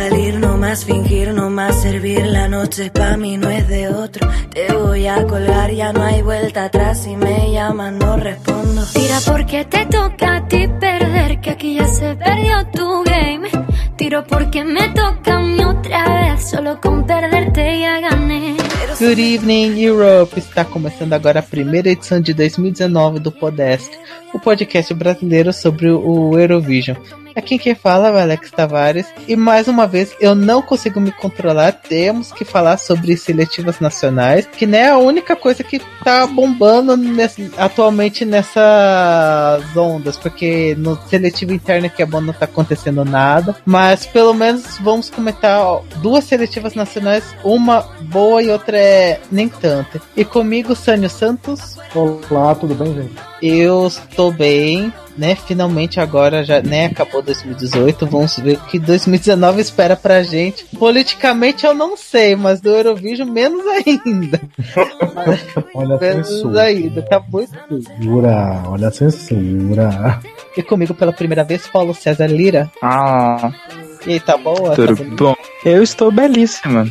salir, no más fingir, no más servir. La noche pa' mí no es de otro. Te voy a colgar, ya no hay vuelta atrás. Si me llaman, no respondo. Tira porque te toca a ti perder, que aquí ya se perdió tu game. Tiro porque me toca a mí otra vez, solo con perderte ya gané. Good evening, Europe! Está começando agora a primeira edição de 2019 do Podest, o podcast brasileiro sobre o Eurovision. Aqui quem fala é o Alex Tavares e mais uma vez eu não consigo me controlar. Temos que falar sobre seletivas nacionais, que não é a única coisa que tá bombando nesse, atualmente nessas ondas, porque no seletivo interno que é bom não tá acontecendo nada. Mas pelo menos vamos comentar ó, duas seletivas nacionais, uma boa e outra é nem tanto. E comigo, Sânio Santos. Olá, tudo bem, gente? Eu estou bem né, finalmente agora já, né, acabou 2018, vamos ver o que 2019 espera pra gente. Politicamente eu não sei, mas do Eurovision menos ainda. olha a menos censura. ainda, tá muito Censura, olha a censura. E comigo pela primeira vez, Paulo César Lira. Ah, E aí, tá boa? tudo Tá bom? Eu estou belíssima.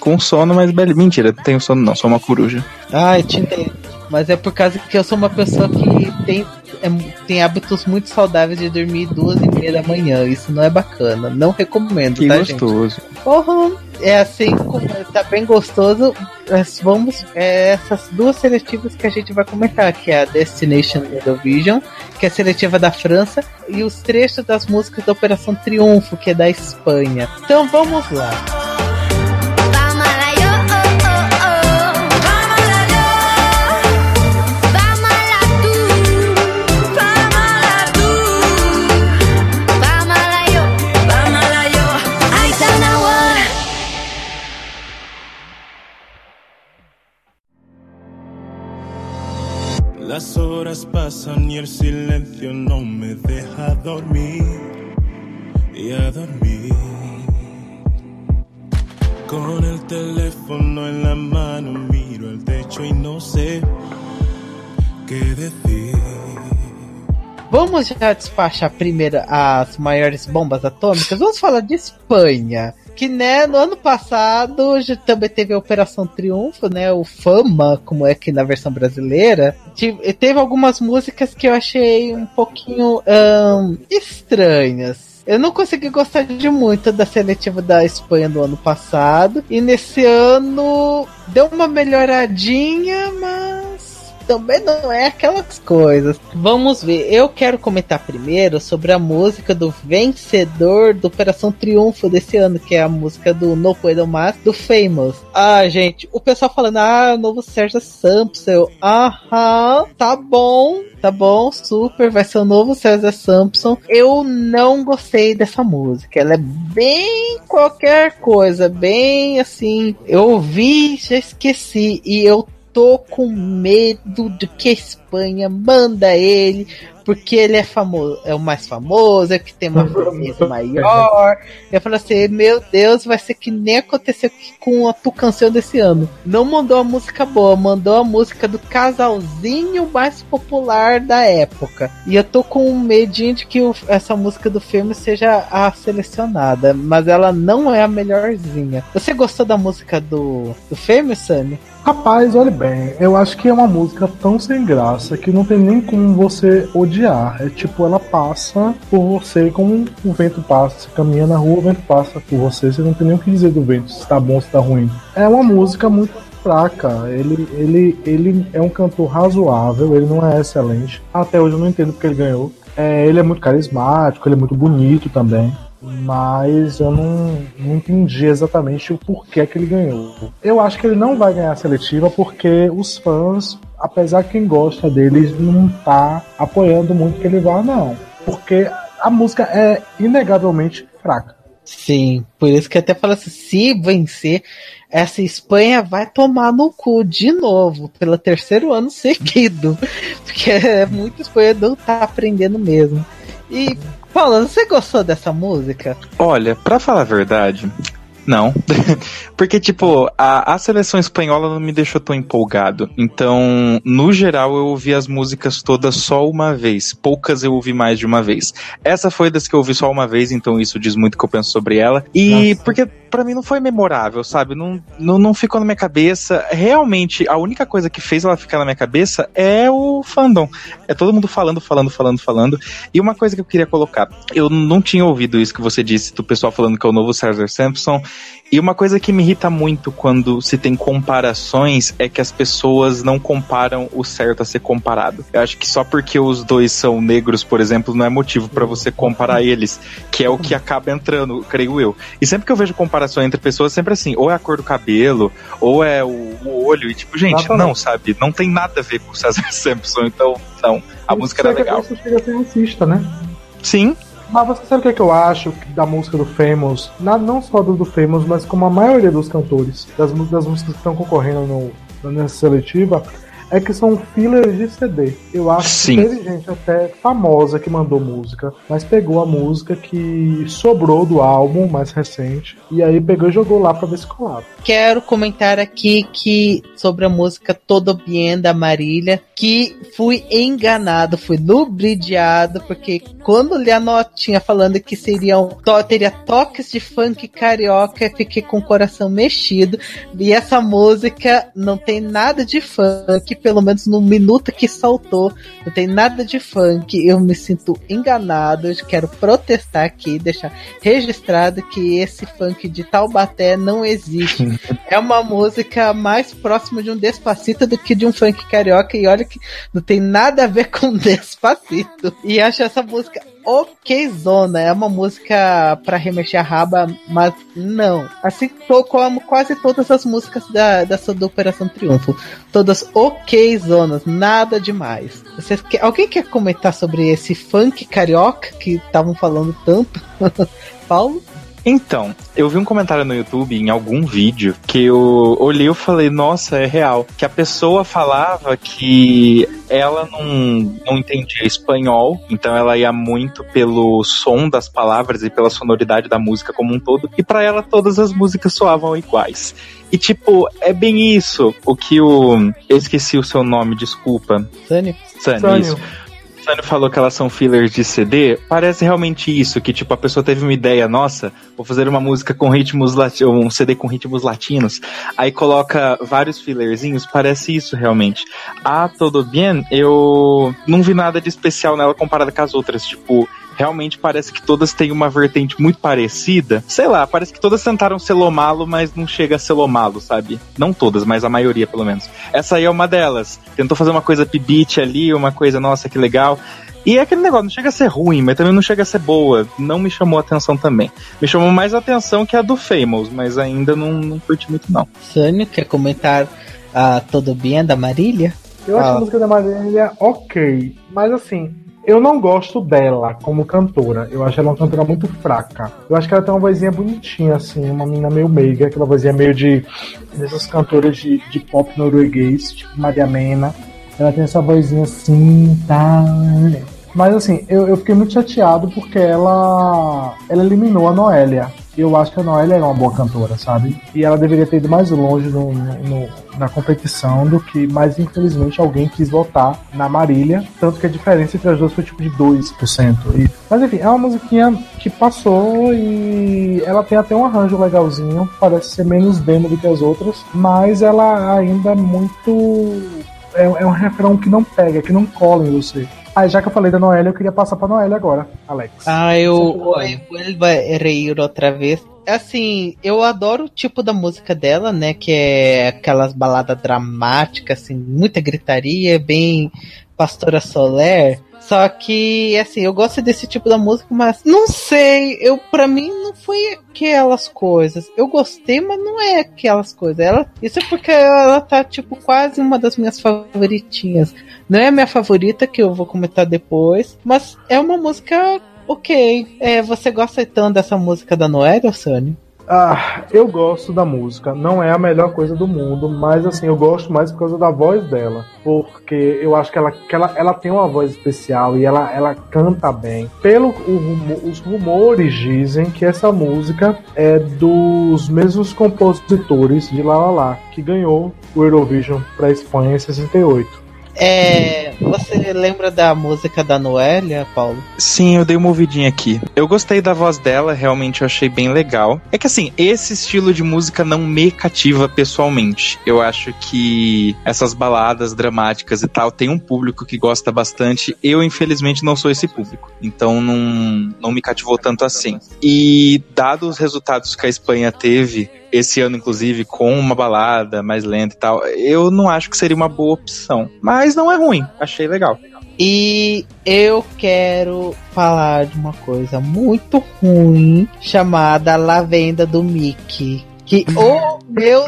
Com sono, mas belíssima. Mentira, não tenho sono não, sou uma coruja. Ah, eu te entendo. Mas é por causa que eu sou uma pessoa que tem, é, tem hábitos muito saudáveis de dormir duas e meia da manhã. Isso não é bacana. Não recomendo, Que tá, gente? gostoso. Porra, é assim, tá bem gostoso. Nós vamos. É, essas duas seletivas que a gente vai comentar, que é a Destination Eurovision, que é a seletiva da França, e os trechos das músicas da Operação Triunfo, que é da Espanha. Então vamos lá. Horas pasan y el silencio no me deja dormir y a dormir. Con el teléfono en la mano miro el techo y no sé qué decir. Vamos já despachar primeiro as maiores bombas atômicas. Vamos falar de Espanha. Que né, no ano passado também teve a Operação Triunfo, né? O Fama, como é que na versão brasileira. Tive- teve algumas músicas que eu achei um pouquinho ahn, estranhas. Eu não consegui gostar de muito da seletiva da Espanha do ano passado. E nesse ano deu uma melhoradinha, mas também não é aquelas coisas. Vamos ver. Eu quero comentar primeiro sobre a música do vencedor do Operação Triunfo desse ano, que é a música do No Puedo Más, do Famous. Ah, gente, o pessoal falando, ah, novo Sérgio Sampson. Aham, tá bom. Tá bom, super, vai ser o novo César Sampson. Eu não gostei dessa música. Ela é bem qualquer coisa, bem assim. Eu ouvi, já esqueci. E eu tô com medo de que a Espanha manda ele, porque ele é famoso, é o mais famoso, é que tem uma frequência maior. Eu falei assim, meu Deus, vai ser que nem aconteceu com a tu canção desse ano. Não mandou a música boa, mandou a música do casalzinho mais popular da época. E eu tô com um medinho de que o- essa música do filme seja a selecionada, mas ela não é a melhorzinha. Você gostou da música do, do filme, Sunny? Rapaz, olha bem, eu acho que é uma música tão sem graça que não tem nem como você odiar. É tipo, ela passa por você como o vento passa. Você caminha na rua, o vento passa por você. Você não tem nem o que dizer do vento, se tá bom, se tá ruim. É uma música muito fraca. Ele, ele, ele é um cantor razoável, ele não é excelente. Até hoje eu não entendo porque ele ganhou. É, ele é muito carismático, ele é muito bonito também. Mas eu não, não entendi exatamente o porquê que ele ganhou. Eu acho que ele não vai ganhar a seletiva porque os fãs, apesar que quem gosta dele, não tá apoiando muito que ele vá, não. Porque a música é inegavelmente fraca. Sim, por isso que até fala assim, se vencer, essa Espanha vai tomar no cu de novo, pelo terceiro ano seguido. Porque é muito Espanha não tá aprendendo mesmo. E, Paula, você gostou dessa música? Olha, pra falar a verdade, Não. Porque, tipo, a, a seleção espanhola não me deixou tão empolgado. Então, no geral, eu ouvi as músicas todas só uma vez. Poucas eu ouvi mais de uma vez. Essa foi das que eu ouvi só uma vez, então isso diz muito o que eu penso sobre ela. E Nossa. porque para mim não foi memorável, sabe? Não, não, não ficou na minha cabeça. Realmente, a única coisa que fez ela ficar na minha cabeça é o fandom. É todo mundo falando, falando, falando, falando. E uma coisa que eu queria colocar, eu não tinha ouvido isso que você disse do pessoal falando que é o novo Cesar Sampson. E uma coisa que me irrita muito quando se tem comparações é que as pessoas não comparam o certo a ser comparado. Eu acho que só porque os dois são negros, por exemplo, não é motivo para você comparar eles, que é o que acaba entrando, creio eu. E sempre que eu vejo comparação entre pessoas, sempre assim, ou é a cor do cabelo, ou é o, olho, e tipo, gente, Exatamente. não, sabe? Não tem nada a ver com o Cesar Sampson, então, não. A Isso música era chega- legal. Isso chega a ser racista, né? Sim, Mas você sabe o que, é que eu acho da música do Famous? Na- não só do, do Famous, mas como a maioria dos cantores, das, das músicas que estão concorrendo no, nessa seletiva, é que são fillers de CD. Eu acho Sim. que teve gente até famosa que mandou música, mas pegou a música que sobrou do álbum mais recente, e aí pegou e jogou lá pra ver se colava. Quero comentar aqui que sobre a música Todo Bien da Marília, que fui enganado, fui lubridiado, porque quando li a notinha falando que seriam to- teria toques de funk carioca, eu fiquei com o coração mexido. E essa música não tem nada de funk, pelo menos no minuto que saltou, não tem nada de funk. Eu me sinto enganado, eu quero protestar aqui, deixar registrado que esse funk de Taubaté não existe. é uma música mais próxima de um Despacito do que de um funk carioca e olha que não tem nada a ver com Despacito. E acho essa música okzona, é uma música pra remexer a raba, mas não. Assim como quase todas as músicas da, dessa do Operação Triunfo. Todas okzonas, nada demais. Vocês alguém quer comentar sobre esse funk carioca que estavam falando tanto? Paulo? Então, eu vi um comentário no YouTube, em algum vídeo, que eu olhei e falei, nossa, é real. Que a pessoa falava que ela não, não entendia espanhol, então ela ia muito pelo som das palavras e pela sonoridade da música como um todo, e pra ela todas as músicas soavam iguais. E tipo, é bem isso, o que o. Eu esqueci o seu nome, desculpa. Sânio? Sani, Sânio. isso. O Sânio falou que elas são fillers de CD, parece realmente isso, que tipo, a pessoa teve uma ideia, nossa, vou fazer uma música com ritmos latinos, um CD com ritmos latinos, aí coloca vários fillerzinhos, parece isso realmente. A Todo Bien, eu não vi nada de especial nela comparada com as outras, tipo, realmente parece que todas têm uma vertente muito parecida. Sei lá, parece que todas tentaram selomá-lo, mas não chega a selomá-lo, sabe? Não todas, mas a maioria, pelo menos. Essa aí é uma delas. Tentou fazer uma coisa pibite ali, uma coisa, nossa, que legal. E é aquele negócio, não chega a ser ruim, mas também não chega a ser boa. Não me chamou a atenção também. Me chamou mais a atenção que a do Famous, mas ainda não, não curti muito, não. Sânio, quer comentar a Todo Bien da Marília? Eu acho Ah. a música da Marília ok, mas assim, eu não gosto dela como cantora. Eu acho ela uma cantora muito fraca. Eu acho que ela tem uma vozinha bonitinha, assim, uma menina meio meiga, aquela vozinha meio de. dessas cantoras de, de pop norueguês, tipo Maria Mena. Ela tem essa vozinha assim, tá. Mas assim, eu, eu fiquei muito chateado porque ela. ela eliminou a Noélia. Eu acho que a Noélia era uma boa cantora, sabe? E ela deveria ter ido mais longe no- no- na competição do que, mas infelizmente alguém quis votar na Marília. Tanto que a diferença entre as duas foi tipo de 2%. E, mas enfim, é uma musiquinha que passou e ela tem até um arranjo legalzinho. Parece ser menos demo do que as outras, mas ela ainda é muito. É, é um refrão que não pega, que não cola em você. Aí, já que eu falei da Noélia, eu queria passar pra Noélia agora, Alex. Ah, eu. Oi, vuelva a reír outra vez. Assim, eu adoro o tipo da música dela, né? Que é aquelas baladas dramáticas, assim, muita gritaria, bem Pastora Soler. Só que, assim, eu gosto desse tipo da música, mas não sei, eu para mim não foi aquelas coisas. Eu gostei, mas não é aquelas coisas. Ela, isso é porque ela tá tipo quase uma das minhas favoritinhas. Não é a minha favorita que eu vou comentar depois, mas é uma música ok. É, você gosta então dessa música da Noélia, Sônia? Ah, eu gosto da música, não é a melhor coisa do mundo, mas assim, eu gosto mais por causa da voz dela. Porque eu acho que ela, que ela, ela tem uma voz especial e ela, ela canta bem. Pelo o, os rumores dizem que essa música é dos mesmos compositores de La La La, que ganhou o Eurovision para Espanha em 68. É, você lembra da música da Noélia, Paulo? Sim, eu dei uma ouvidinha aqui. Eu gostei da voz dela, realmente eu achei bem legal. É que assim, esse estilo de música não me cativa pessoalmente. Eu acho que essas baladas dramáticas e tal tem um público que gosta bastante. Eu, infelizmente, não sou esse público. Então não, não me cativou tanto assim. E dados os resultados que a Espanha teve esse ano, inclusive, com uma balada mais lenta e tal, eu não acho que seria uma boa opção. Mas não é ruim, achei legal. E eu quero falar de uma coisa muito ruim chamada Lavenda do Mickey. Que, oh meu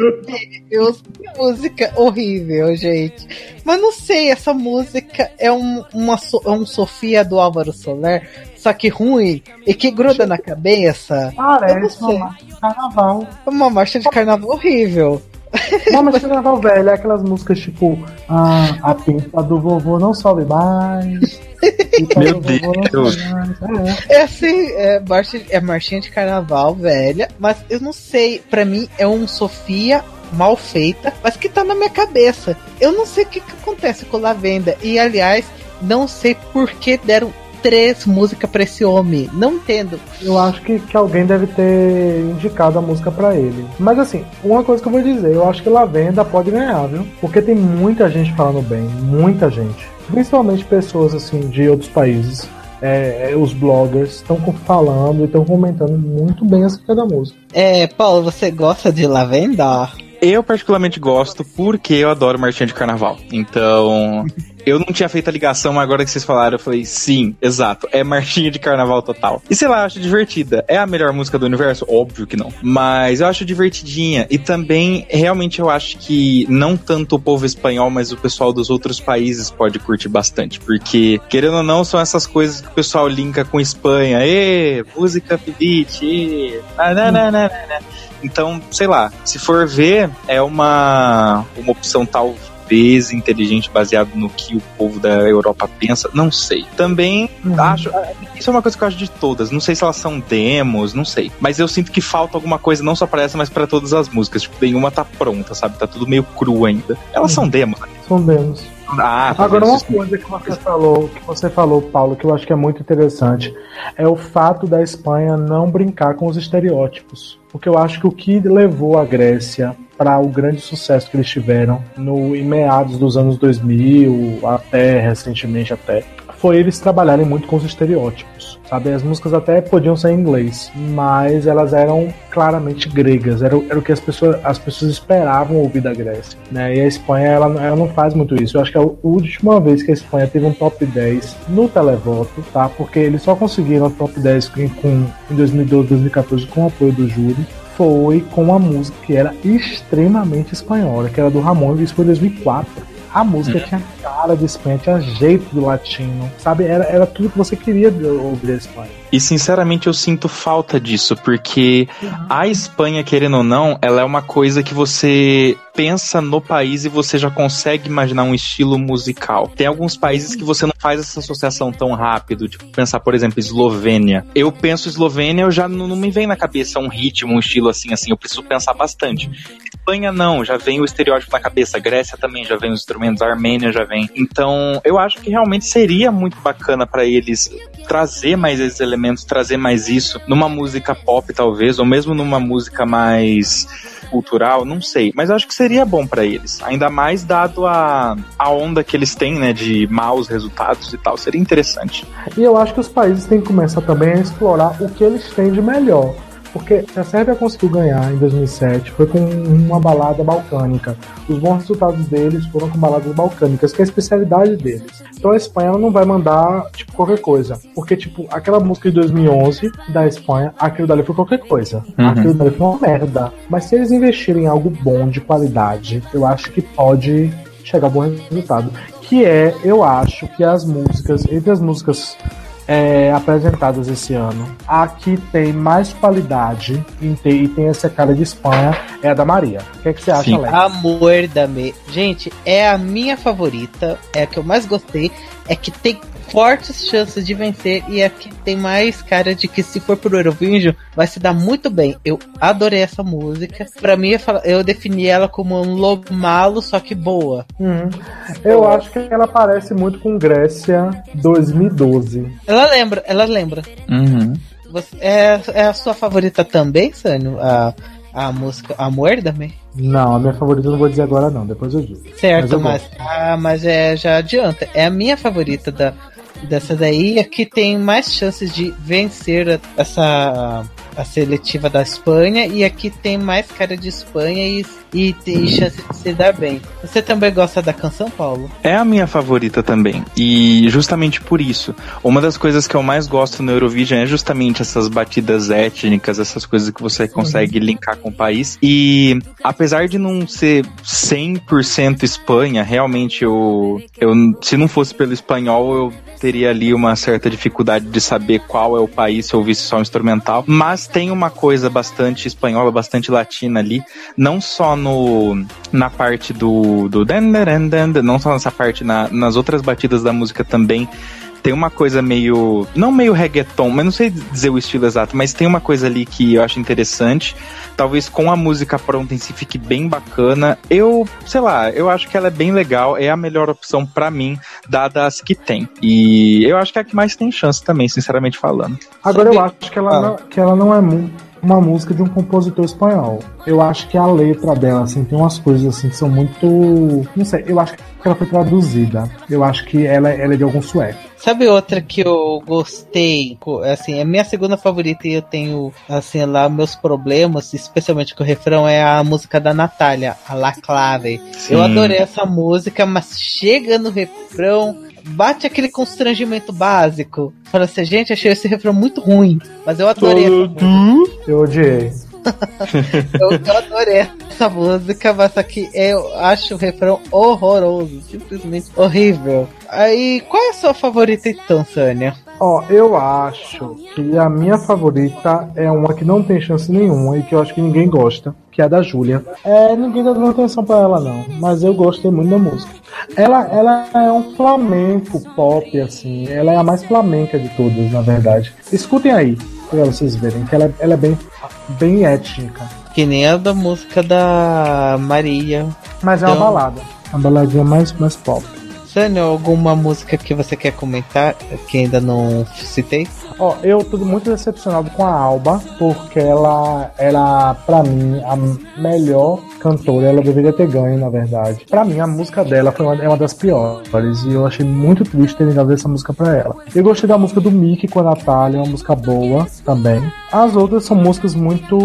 Deus, que música horrível, gente. Mas não sei, essa música é um, uma, é um Sofia do Álvaro Soler, só que ruim e que gruda na cabeça. Parece uma marcha de carnaval. Uma marcha de carnaval horrível. Uma marcha de carnaval velha, aquelas músicas tipo ah, A pinta do vovô não sobe mais. Meu Deus. É. é assim, é, marcha, é marchinha de carnaval velha, mas eu não sei, para mim é um Sofia mal feita, mas que tá na minha cabeça. Eu não sei o que, que acontece com Lavenda. E aliás, não sei por que deram três músicas pra esse homem. Não entendo. Eu acho que, que alguém deve ter indicado a música para ele. Mas assim, uma coisa que eu vou dizer, eu acho que Lavenda pode ganhar, viu? Porque tem muita gente falando bem, muita gente. Principalmente pessoas assim de outros países. É, é os bloggers estão falando e estão comentando muito bem acerca da música. É, Paulo, você gosta de Lavenda? Eu particularmente gosto porque eu adoro marchinha de carnaval. Então, eu não tinha feito a ligação, mas agora que vocês falaram, eu falei, sim, exato, é marchinha de carnaval total. E sei lá, eu acho divertida. É a melhor música do universo? Óbvio que não. Mas eu acho divertidinha. E também, realmente, eu acho que não tanto o povo espanhol, mas o pessoal dos outros países pode curtir bastante. Porque, querendo ou não, são essas coisas que o pessoal linka com Espanha. Ê, música beat, ê, nananana. Então, sei lá, se for ver, é uma, uma opção talvez inteligente baseado no que o povo da Europa pensa, não sei. Também uhum. acho, isso é uma coisa que eu acho de todas, não sei se elas são demos, não sei, mas eu sinto que falta alguma coisa não só para essa, mas para todas as músicas, tipo, nenhuma tá pronta, sabe? Tá tudo meio cru ainda. Elas uhum. são demos. São demos. Ah, Agora uma coisa que você falou, que você falou, Paulo, que eu acho que é muito interessante, é o fato da Espanha não brincar com os estereótipos. Porque eu acho que o que levou a Grécia para o grande sucesso que eles tiveram no em meados dos anos 2000 até recentemente até foi eles trabalharem muito com os estereótipos, sabe? As músicas até podiam ser em inglês, mas elas eram claramente gregas, era, era o que as pessoas, as pessoas esperavam ouvir da Grécia, né? E a Espanha, ela, ela não faz muito isso. Eu acho que é a última vez que a Espanha teve um top 10 no televoto, tá? Porque eles só conseguiram o top 10 com, com, em 2012, 2014 com o apoio do júri foi com uma música que era extremamente espanhola, que era do Ramon, e isso foi em 2004. A música tinha cara de Espanha, tinha jeito do latino, sabe? Era, era tudo que você queria ouvir a Espanha. E sinceramente eu sinto falta disso, porque a Espanha, querendo ou não, ela é uma coisa que você pensa no país e você já consegue imaginar um estilo musical. Tem alguns países que você não faz essa associação tão rápido, tipo pensar, por exemplo, Eslovênia. Eu penso Eslovênia, eu já não, não me vem na cabeça um ritmo, um estilo assim, assim, eu preciso pensar bastante. Espanha não, já vem o estereótipo na cabeça. Grécia também já vem os instrumentos, Armênia já vem. Então, eu acho que realmente seria muito bacana para eles trazer mais esses elementos, trazer mais isso numa música pop talvez, ou mesmo numa música mais cultural, não sei, mas acho que seria bom para eles, ainda mais dado a, a onda que eles têm, né, de maus resultados e tal, seria interessante. E eu acho que os países têm que começar também a explorar o que eles têm de melhor. Porque a Sérvia conseguiu ganhar em 2007 foi com uma balada balcânica. Os bons resultados deles foram com baladas balcânicas, que é a especialidade deles. Então a Espanha não vai mandar tipo qualquer coisa, porque tipo aquela música de 2011 da Espanha, aquilo dali foi qualquer coisa. Uhum. Aquilo dali foi uma merda. Mas se eles investirem em algo bom de qualidade, eu acho que pode chegar a bom resultado. Que é, eu acho que as músicas, entre as músicas é, apresentadas esse ano, a que tem mais qualidade e tem, e tem essa cara de Espanha é a da Maria. O que, é que você acha, Sim. Alex? Amor da Me. Gente, é a minha favorita, é a que eu mais gostei, é que tem fortes chances de vencer e é que tem mais cara de que se for pro Eurovision vai se dar muito bem. Eu adorei essa música. Pra mim, eu, falo- eu defini ela como um lobo malo, só que boa. Uhum. Eu acho que ela parece muito com Grécia 2012. Ela lembra, ela lembra. Uhum. Você, é, é a sua favorita também, Sânio? A, a música Amor Me? Não, a minha favorita eu não vou dizer agora não, depois eu digo. Certo, eu mas, ah, mas é, já adianta. É a minha favorita da, dessa daí, é que tem mais chances de vencer a- essa a seletiva da Espanha e aqui tem mais cara de Espanha e, e tem chance de se dar bem. Você também gosta da canção, Paulo? É a minha favorita também. E justamente por isso, uma das coisas que eu mais gosto no Eurovision é justamente essas batidas étnicas, essas coisas que você consegue linkar com o país. E apesar de não ser 100% Espanha, realmente eu, eu se não fosse pelo espanhol, eu teria ali uma certa dificuldade de saber qual é o país se eu ouvisse só o instrumental, mas tem uma coisa bastante espanhola, bastante latina ali, não só no na parte do do não só nessa parte na, nas outras batidas da música também tem uma coisa meio. Não meio reggaeton, mas não sei dizer o estilo exato, mas tem uma coisa ali que eu acho interessante. Talvez com a música pronta em si fique bem bacana. Eu, sei lá, eu acho que ela é bem legal. É a melhor opção pra mim, dadas as que tem. E eu acho que é a que mais tem chance também, sinceramente falando. Agora eu acho que ela, Ah. não, que ela não é mu- uma música de um compositor espanhol. Eu acho que a letra dela, assim, tem umas coisas assim que são muito. Não sei, eu acho que ela foi traduzida. Eu acho que ela, ela é de algum sueco. Sabe outra que eu gostei? Assim, é minha segunda favorita e eu tenho, assim, lá meus problemas, especialmente com o refrão, é a música da Natália, a La Clave. Sim. Eu adorei essa música, mas chega no refrão, bate aquele constrangimento básico. Fala assim, gente, achei esse refrão muito ruim, mas eu adorei essa música. Eu odiei. Eu, eu adorei essa música, mas aqui eu acho o refrão horroroso, simplesmente horrível. Aí, qual é a sua favorita então, Sânia? Ó, eu acho que a minha favorita é uma que não tem chance nenhuma e que eu acho que ninguém gosta, que é a da Júlia. É, ninguém tá dando atenção pra ela não, mas eu gostei muito da música. Ela, ela é um flamenco pop, assim, ela é a mais flamenca de todas, na verdade. Escutem aí, pra vocês verem, que ela, ela é bem, bem étnica. Que nem a da música da Maria. Mas é uma Então- balada. Uma baladinha mais, mais pop. Sânia, alguma música que você quer comentar que ainda não citei? Ó, eu tô muito decepcionado com a Alba, porque ela era, pra mim, a melhor cantora. Ela deveria ter ganho, na verdade. Pra mim, a música dela foi uma, é uma das piores. E eu achei muito triste terem dado essa música pra ela. Eu gostei da música do Mickey com a Natália, é uma música boa também. As outras são músicas muito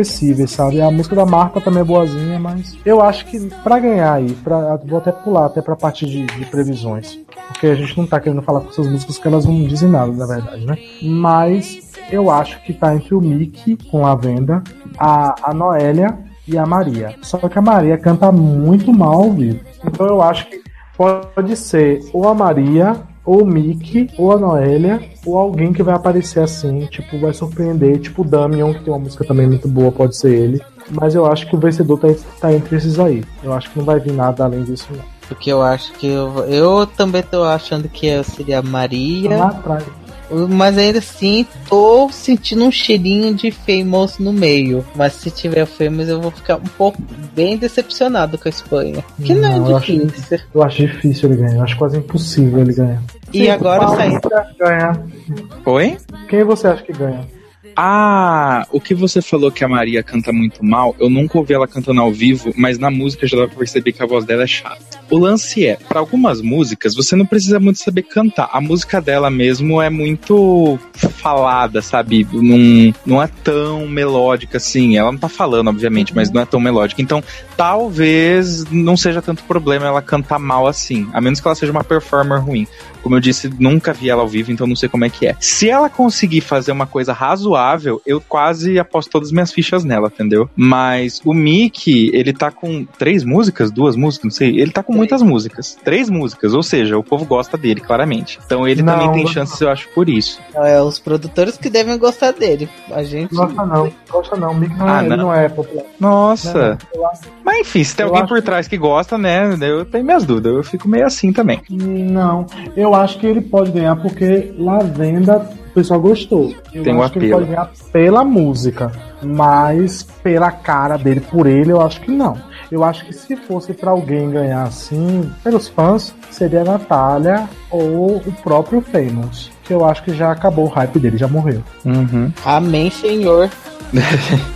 esquecíveis, sabe? A música da Marta também é boazinha, mas eu acho que pra ganhar aí, pra, vou até pular até pra parte de, de previsões. Porque a gente não tá querendo falar com essas músicas que elas não dizem nada, na verdade, né? Mas eu acho que tá entre o Mickey com a venda, a, a Noélia e a Maria. Só que a Maria canta muito mal ao vivo. Então eu acho que pode ser ou a Maria, ou o Mickey, ou a Noélia, ou alguém que vai aparecer assim, tipo, vai surpreender, tipo o Damian, que tem uma música também muito boa, pode ser ele. Mas eu acho que o vencedor tá, tá entre esses aí. Eu acho que não vai vir nada além disso, não. Porque eu acho que eu, eu também tô achando que eu seria a Maria. Lá atrás. Mas ainda assim, tô sentindo um cheirinho de Famous no meio. Mas se tiver Famous, eu vou ficar um pouco bem decepcionado com a Espanha. Que não, Não, eu é acho difícil. Eu acho difícil ele ganhar. Eu acho quase impossível ele ganhar. E Sim, agora saindo. você acha que ganha? Oi? Quem você acha que ganha? Ah, o que você falou que a Maria canta muito mal, eu nunca ouvi ela cantando ao vivo, mas na música já dá pra perceber que a voz dela é chata. O lance é, para algumas músicas, você não precisa muito saber cantar. A música dela mesmo é muito falada, sabe? Não, não é tão melódica assim. Ela não tá falando, obviamente, mas não é tão melódica. Então, talvez não seja tanto problema ela cantar mal assim, a menos que ela seja uma performer ruim. Como eu disse, nunca vi ela ao vivo, então não sei como é que é. Se ela conseguir fazer uma coisa razoável, razoável, eu quase aposto todas as minhas fichas nela, entendeu? Mas o Mickey, ele tá com três músicas, duas músicas, não sei. Ele tá com muitas músicas. Três músicas, ou seja, o povo gosta dele, claramente. Então ele Não, também tem não. chances, eu acho, por isso. É os produtores que devem gostar dele. A gente. Gosta não, gosta não. Mick não, Ah, é, não? não é popular. Nossa. Não, acho- Mas enfim, se tem Eu alguém acho por trás que gosta, né? Eu tenho minhas dúvidas. Eu fico meio assim também. Não, eu acho que ele pode ganhar porque Lavenda o pessoal gostou. Eu Tem um acho que ele pode ganhar pela música, mas pela cara dele, por ele, eu acho que não. Eu acho que se fosse pra alguém ganhar assim, pelos fãs, seria a Natália ou o próprio Famous. Que eu acho que já acabou o hype dele, já morreu. Uhum. Amém, senhor.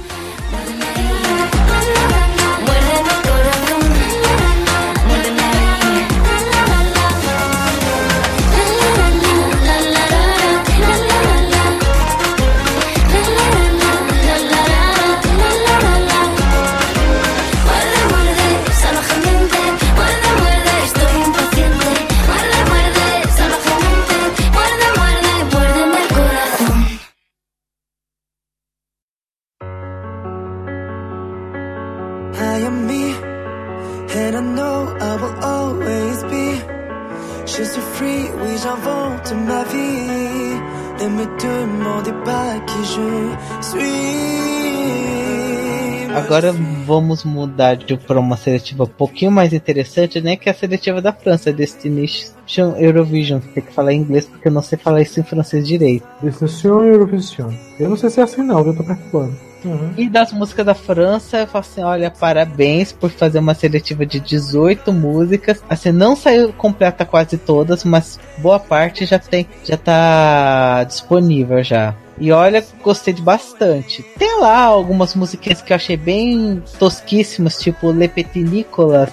Agora vamos mudar de para uma seletiva um pouquinho mais interessante, né? Que é a seletiva da França, Destination Eurovision. Tem que falar em inglês porque eu não sei falar isso em francês direito. E Eurovision. Eu não sei se é assim não, eu tô perturbando. Uhum. E das músicas da França, eu falo assim: olha, parabéns por fazer uma seletiva de 18 músicas. Assim, não saiu completa quase todas, mas boa parte já tem, já tá disponível já. E olha, gostei de bastante. Tem lá algumas musiquinhas que eu achei bem tosquíssimas, tipo Le Petit Nicolas,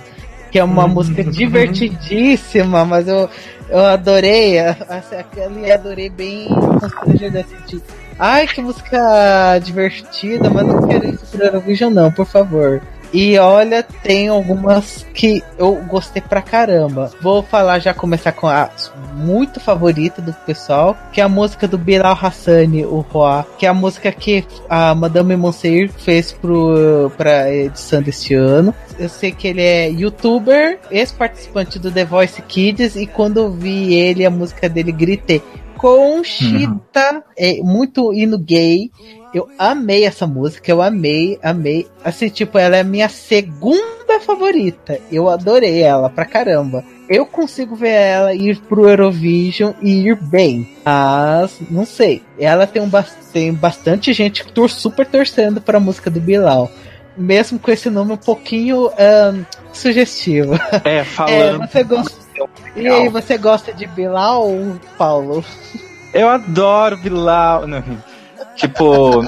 que é uma música divertidíssima, mas eu, eu adorei. Aquela e adorei bem constrangedor assim, de, Ai, que música divertida, mas não quero isso pro Eurovision, não, por favor. E olha, tem algumas que eu gostei pra caramba. Vou falar já começar com a muito favorita do pessoal, que é a música do Bilal Hassani, o Roa, que é a música que a Madame Monseir fez pro, pra edição deste ano. Eu sei que ele é youtuber, ex-participante do The Voice Kids, e quando eu vi ele, a música dele, gritei. Conchita, é muito hino gay. Eu amei essa música, eu amei, amei. Assim, tipo, ela é a minha segunda favorita. Eu adorei ela pra caramba. Eu consigo ver ela ir pro Eurovision e ir bem. Mas, não sei. Ela tem, um, tem bastante gente que tor super torcendo pra música do Bilal. Mesmo com esse nome um pouquinho ahn, sugestivo. É, É, falando. você gosta. E aí, você gosta de Bilal, Paulo? Eu adoro Bilal. Não, tipo,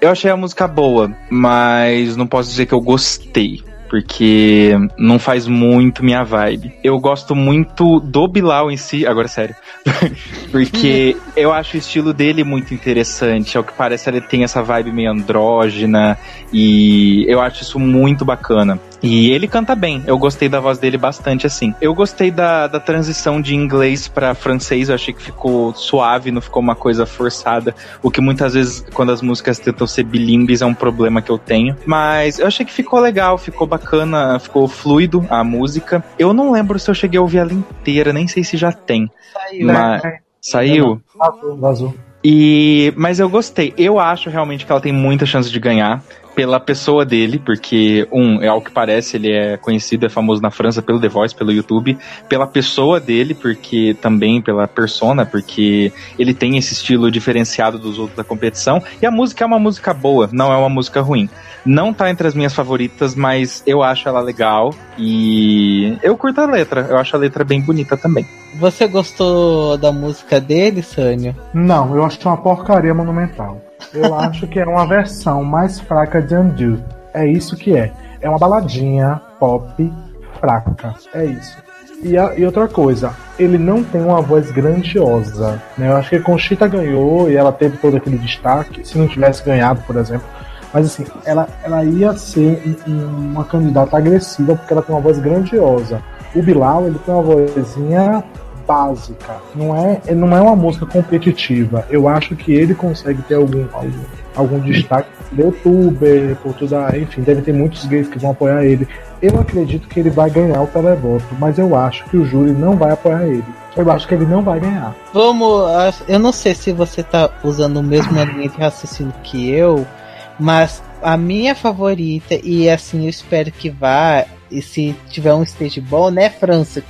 eu achei a música boa, mas não posso dizer que eu gostei. Porque não faz muito minha vibe. Eu gosto muito do Bilal em si, agora sério. porque eu acho o estilo dele muito interessante. Ao que parece, ele tem essa vibe meio andrógena. E eu acho isso muito bacana. E ele canta bem. Eu gostei da voz dele bastante, assim. Eu gostei da, da transição de inglês pra francês. Eu achei que ficou suave, não ficou uma coisa forçada. O que muitas vezes, quando as músicas tentam ser bilíngues, é um problema que eu tenho. Mas eu achei que ficou legal, ficou bacana, ficou fluido a música. Eu não lembro se eu cheguei a ouvir ela inteira, nem sei se já tem. Saiu. Mas saiu. Vazou, vazou. E mas eu gostei. Eu acho realmente que ela tem muita chance de ganhar pela pessoa dele, porque um, é ao que parece, ele é conhecido, é famoso na França pelo The Voice, pelo YouTube, pela pessoa dele, porque também pela persona, porque ele tem esse estilo diferenciado dos outros da competição, e a música é uma música boa, não é uma música ruim. Não tá entre as minhas favoritas, mas eu acho ela legal e eu curto a letra, eu acho a letra bem bonita também. Você gostou da música dele, Sânio? Não, eu acho uma porcaria monumental. Eu acho que é uma versão mais fraca de Undo. É isso que é. É uma baladinha pop fraca. É isso. E, a- e outra coisa, ele não tem uma voz grandiosa. Né? Eu acho que a Conchita ganhou e ela teve todo aquele destaque. Se não tivesse ganhado, por exemplo. Mas assim, ela, ela ia ser um- um- uma candidata agressiva porque ela tem uma voz grandiosa. O Bilal, ele tem uma vozinha básica. Não é, não é uma música competitiva. Eu acho que ele consegue ter algum, algum, algum destaque do youtuber, por toda. Enfim, deve ter muitos gays que vão apoiar ele. Eu acredito que ele vai ganhar o televoto, mas eu acho que o júri não vai apoiar ele. Eu acho que ele não vai ganhar. Vamos. as- Eu não sei se você tá usando o mesmo linha de raciocínio que eu, mas a minha favorita, e assim eu espero que vá, e se tiver um stage bom, né, França?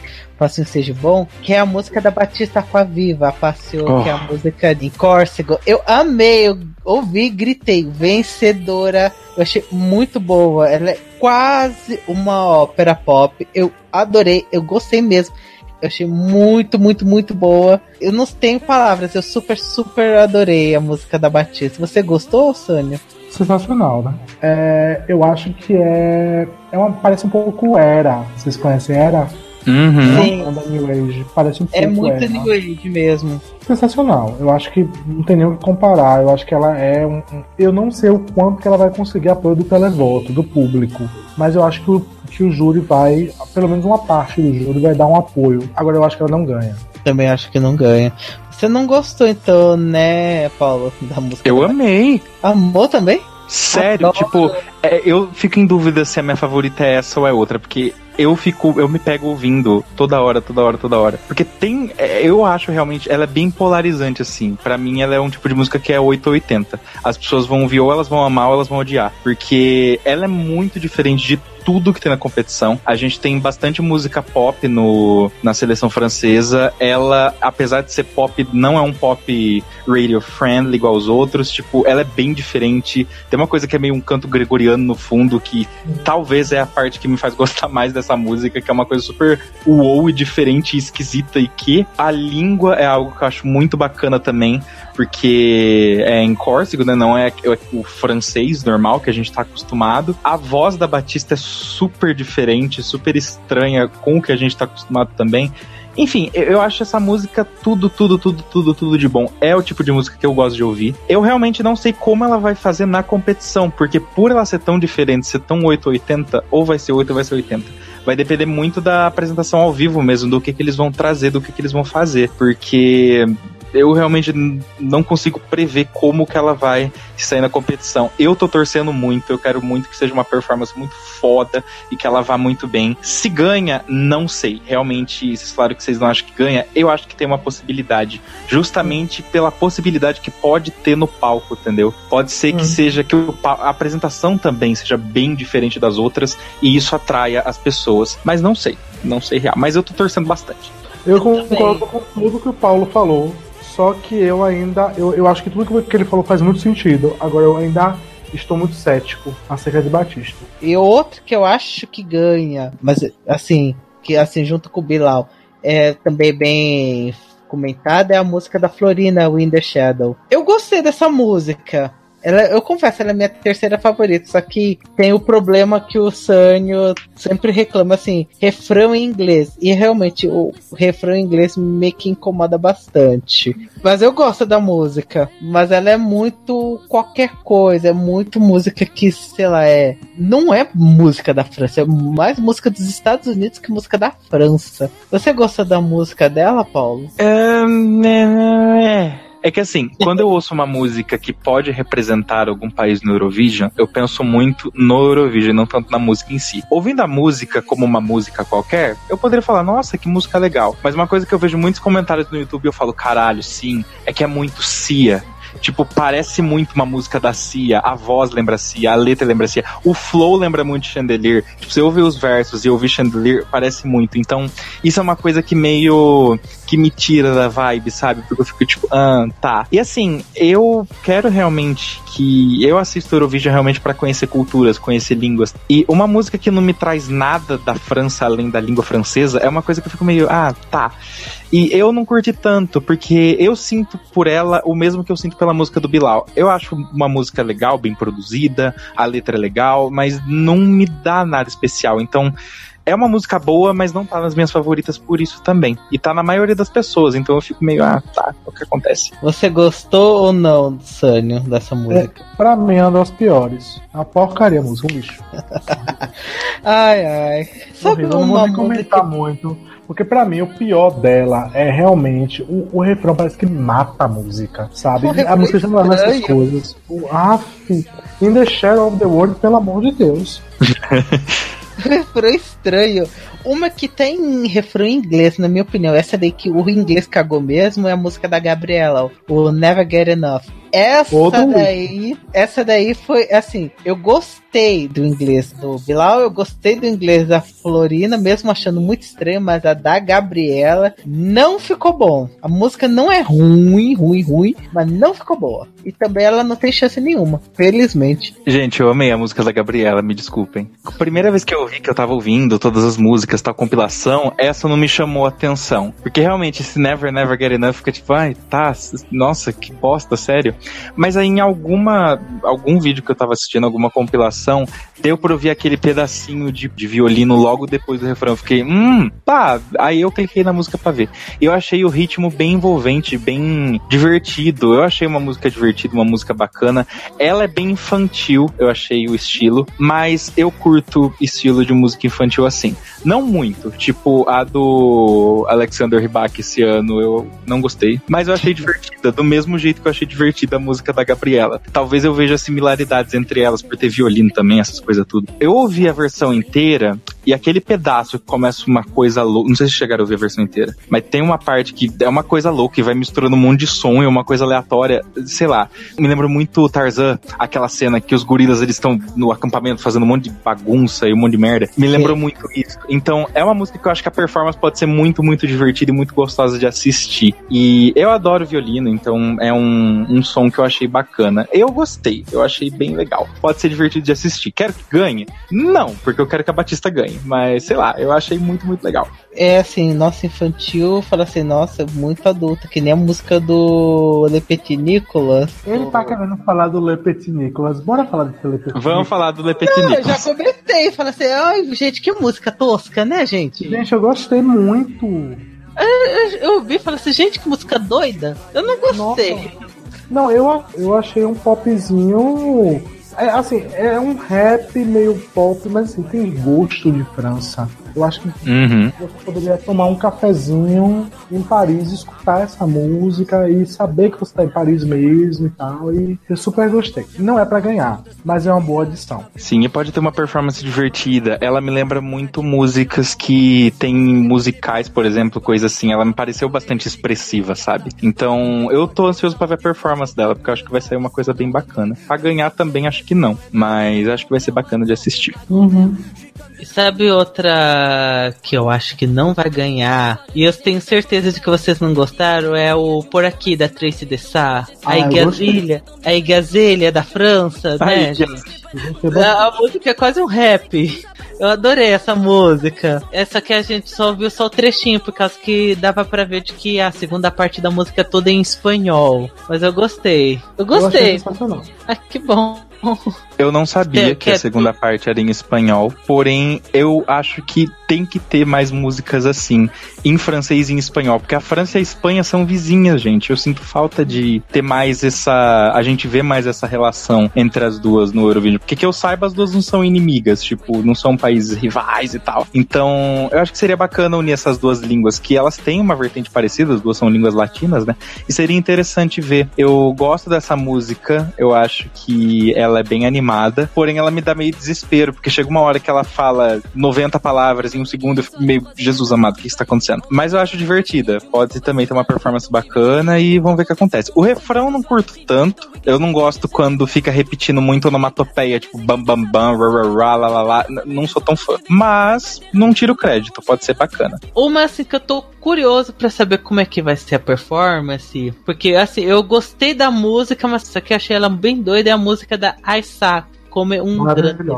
Um stage bom, que é a música da Batista com a Passeou, Oh. que é a música de Córcego. Eu amei, eu ouvi, gritei, vencedora. Eu achei muito boa. Ela é quase uma ópera pop. Eu adorei, eu gostei mesmo. Eu achei muito, muito, muito boa. Eu não tenho palavras, eu super, super adorei a música da Batista. Você gostou, Sônia? Sensacional, né? É, eu acho que é. é uma, parece um pouco Era. Vocês conhecem Era? Uhum. Sim. New Age. Parece um É muito Era. New Age mesmo. Sensacional. Eu acho que não tem nem o que comparar. Eu acho que ela é um. Eu não sei o quanto que ela vai conseguir apoio do televoto, do público. Mas eu acho que o, que o júri vai. Pelo menos uma parte do júri vai dar um apoio. Agora eu acho que ela não ganha. Também acho que não ganha. Você não gostou então, né, Paulo, da música? Eu amei. Amou também? Sério, Adoro. tipo, é, eu fico em dúvida se a minha favorita é essa ou é outra, porque eu fico, eu me pego ouvindo toda hora, toda hora, toda hora. Porque tem, é, eu acho realmente, ela é bem polarizante assim. Pra mim ela é um tipo de música que é 8 ou 80. As pessoas vão ouvir ou elas vão amar ou elas vão odiar, porque ela é muito diferente de tudo que tem na competição. A gente tem bastante música pop no, na seleção francesa. Ela, apesar de ser pop, não é um pop radio friendly igual aos outros. Tipo, ela é bem diferente. Tem uma coisa que é meio um canto gregoriano no fundo, que talvez é a parte que me faz gostar mais dessa música, que é uma coisa super wow e diferente e esquisita. E que a língua é algo que eu acho muito bacana também porque é em córcego, né? Não é o francês normal que a gente tá acostumado. A voz da Batista é super diferente, super estranha com o que a gente tá acostumado também. Enfim, eu- eu acho essa música tudo, tudo, tudo, tudo, tudo de bom. É o tipo de música que eu gosto de ouvir. Eu realmente não sei como ela vai fazer na competição, porque por ela ser tão diferente, ser tão 880, ou vai ser 8 ou vai ser 80. Vai depender muito da apresentação ao vivo mesmo, do que, que eles vão trazer, do que, que eles vão fazer. Porque eu realmente não consigo prever como que ela vai sair na competição. Eu tô torcendo muito, eu quero muito que seja uma performance muito foda e que ela vá muito bem. Se ganha, não sei. Realmente, vocês falaram que vocês não acham que ganha, eu acho que tem uma possibilidade. Justamente pela possibilidade que pode ter no palco, entendeu? Pode ser que Hum. seja que a apresentação também seja bem diferente das outras e isso atraia as pessoas. Mas não sei, não sei real. Mas eu tô torcendo bastante. Eu concordo com tudo que o Paulo falou, só que eu ainda. Eu, eu acho que tudo que ele falou faz muito sentido. Agora eu ainda estou muito cético acerca de Batista. E outro que eu acho que ganha, mas assim, que assim, junto com o Bilal, é também bem comentada, é a música da Florina, Wind the Shadow. Eu gostei dessa música. Ela, eu confesso, ela é minha terceira favorita, só que tem o problema que o Sânio sempre reclama, assim, refrão em inglês. E realmente, o refrão em inglês me que incomoda bastante. Mas eu gosto da música. Mas ela é muito qualquer coisa, é muito música que, sei lá, é. Não é música da França, é mais música dos Estados Unidos que música da França. Você gosta da música dela, Paulo? É, é que assim, quando eu ouço uma música que pode representar algum país no Eurovision, eu penso muito no Eurovision, não tanto na música em si. Ouvindo a música como uma música qualquer, eu poderia falar, nossa, que música legal. Mas uma coisa que eu vejo muitos comentários no YouTube eu falo, caralho, sim, é que é muito Cia. Tipo, parece muito uma música da Cia, a voz lembra Cia, a letra lembra Cia, o flow lembra muito Chandelier. Tipo, você ouve os versos e ouvir Chandelier, parece muito. Então, isso é uma coisa que meio que me tira da vibe, sabe? Porque eu fico tipo, ah, tá. E assim, eu quero realmente que eu assisto Eurovision realmente para conhecer culturas, conhecer línguas. E uma música que não me traz nada da França além da língua francesa é uma coisa que eu fico meio, ah, tá. E eu não curti tanto, porque eu sinto por ela o mesmo que eu sinto pela música do Bilal. Eu acho uma música legal, bem produzida, a letra é legal, mas não me dá nada especial. Então, é uma música boa, mas não tá nas minhas favoritas por isso também. E tá na maioria das pessoas, então eu fico meio, ah, tá, o que acontece. Você gostou ou não, Sânio, dessa música? Pra mim é uma das piores. É uma porcaria a música, um lixo. Ai, ai. Sabe Horrível, eu não vou nem comentar muito, Porque pra mim o pior dela é realmente o, o refrão parece que mata a música, sabe? A refrão música já não é essas estranho. coisas. O af, In the Shadow of the World, pelo amor de Deus. refrão estranho. Uma que tem refrão em inglês, na minha opinião. Essa daí que o inglês cagou mesmo é a música da Gabriela, o Never Get Enough. Essa Outro daí, essa daí foi assim, eu gostei do inglês do Bilal, eu gostei do inglês da Florina, mesmo achando muito estranho, mas a da Gabriela não ficou bom. A música não é ruim, ruim, ruim, mas não ficou boa. E também ela não tem chance nenhuma, felizmente. Gente, eu amei a música da Gabriela, me desculpem. A primeira vez que eu ouvi que eu tava ouvindo todas as músicas, tal compilação, essa não me chamou a atenção. Porque realmente esse Never Never Get Enough fica tipo, ai, tá, nossa, que bosta, sério. Mas aí em alguma algum vídeo que eu tava assistindo, alguma compilação, deu pra ouvir aquele pedacinho de, de violino logo depois do refrão. Eu fiquei, hum, tá. Aí eu cliquei na música pra ver. Eu achei o ritmo bem envolvente, bem divertido. Eu achei uma música divertida, uma música bacana. Ela é bem infantil, eu achei o estilo, mas eu curto estilo de música infantil assim. Não muito, tipo a do Alexander Rybak esse ano, eu não gostei, mas eu achei divertida, do mesmo jeito que eu achei divertida a música da Gabriela. Talvez eu veja similaridades entre elas por ter violino também, essas coisas tudo. Eu ouvi a versão inteira e aquele pedaço que começa uma coisa louca, não sei se chegaram a ouvir a versão inteira, mas tem uma parte que é uma coisa louca e vai misturando um monte de som e uma coisa aleatória, sei lá. Me lembra muito Tarzan, aquela cena que os gorilas eles estão no acampamento fazendo um monte de bagunça e um monte de merda. Me lembrou muito isso. Então, é uma música que eu acho que a performance pode ser muito, muito divertida e muito gostosa de assistir. E eu adoro violino, então é um, um som que eu achei bacana. Eu gostei, eu achei bem legal. Pode ser divertido de assistir. Quero que ganhe? Não, porque eu quero que a Batista ganhe. Mas, sei lá, eu achei muito, muito legal. É assim, nossa infantil, fala assim, nossa, muito adulta, que nem a música do Le Petit Nicolas. Ele tá querendo falar do Le Petit Nicolas. Bora falar desse Le Petit Vamos falar do Le Petit Eu já Nicolas. comentei, fala assim, ai, gente, que música tosca, né, gente? Gente, eu gostei muito. Eu, eu ouvi e falei assim, gente, que música doida. Eu não gostei. Não, eu, eu achei um popzinho. É, assim, é um rap meio pop, mas assim, tem gosto de França. Eu acho que Uhum. você poderia tomar um cafezinho em Paris, escutar essa música e saber que você tá em Paris mesmo e tal. E eu super gostei. Não é pra ganhar, mas é uma boa adição. Sim, e pode ter uma performance divertida. Ela me lembra muito músicas que tem musicais, por exemplo, coisa assim. Ela me pareceu bastante expressiva, sabe? Então, eu tô ansioso pra ver a performance dela, porque eu acho que vai sair uma coisa bem bacana. Pra ganhar também acho que não, mas acho que vai ser bacana de assistir. E sabe outra que eu acho que não vai ganhar? E eu tenho certeza de que vocês não gostaram? É o Por Aqui da Tracy Dessar. Ah, a eu Igazelha. A Igazelha da França, né, Ai, gente? A, a música é quase um rap. Eu adorei essa música. Essa que a gente só ouviu só o trechinho, por causa que dava pra ver de que a segunda parte da música é toda em espanhol. Mas eu gostei. Eu Eu gostei. sensacional. Ah, que bom. Eu não sabia Quer- que a quer segunda parte era em espanhol, porém eu acho que tem que ter mais músicas assim, em francês e em espanhol, porque a França e a Espanha são vizinhas, gente. Eu sinto falta de ter mais essa. A gente vê mais essa relação entre as duas no Eurovision. Porque que eu saiba, as duas não são inimigas, tipo, não são países rivais e tal. Então, eu acho que seria bacana unir essas duas línguas, que elas têm uma vertente parecida, as duas são línguas latinas, né? E seria interessante ver. Eu gosto dessa música, eu acho que ela é bem animada, porém ela me dá meio desespero, porque chega uma hora que ela fala 90 palavras em um segundo, eu fico meio, Jesus amado, o que está acontecendo? Mas eu acho divertida, pode também ter uma performance bacana e vamos ver o que acontece. O refrão eu não curto tanto, eu não gosto quando fica repetindo muito onomatopeia, tipo bam bam bam, rá, rá, rá, lá, lá, lá, N- não sou tão fã. Mas não tiro crédito, pode ser bacana. Uma assim que eu tô curioso pra saber como é que vai ser a performance, porque assim, eu gostei da música, mas só que achei ela bem doida é a música da Aisa, como é um grande.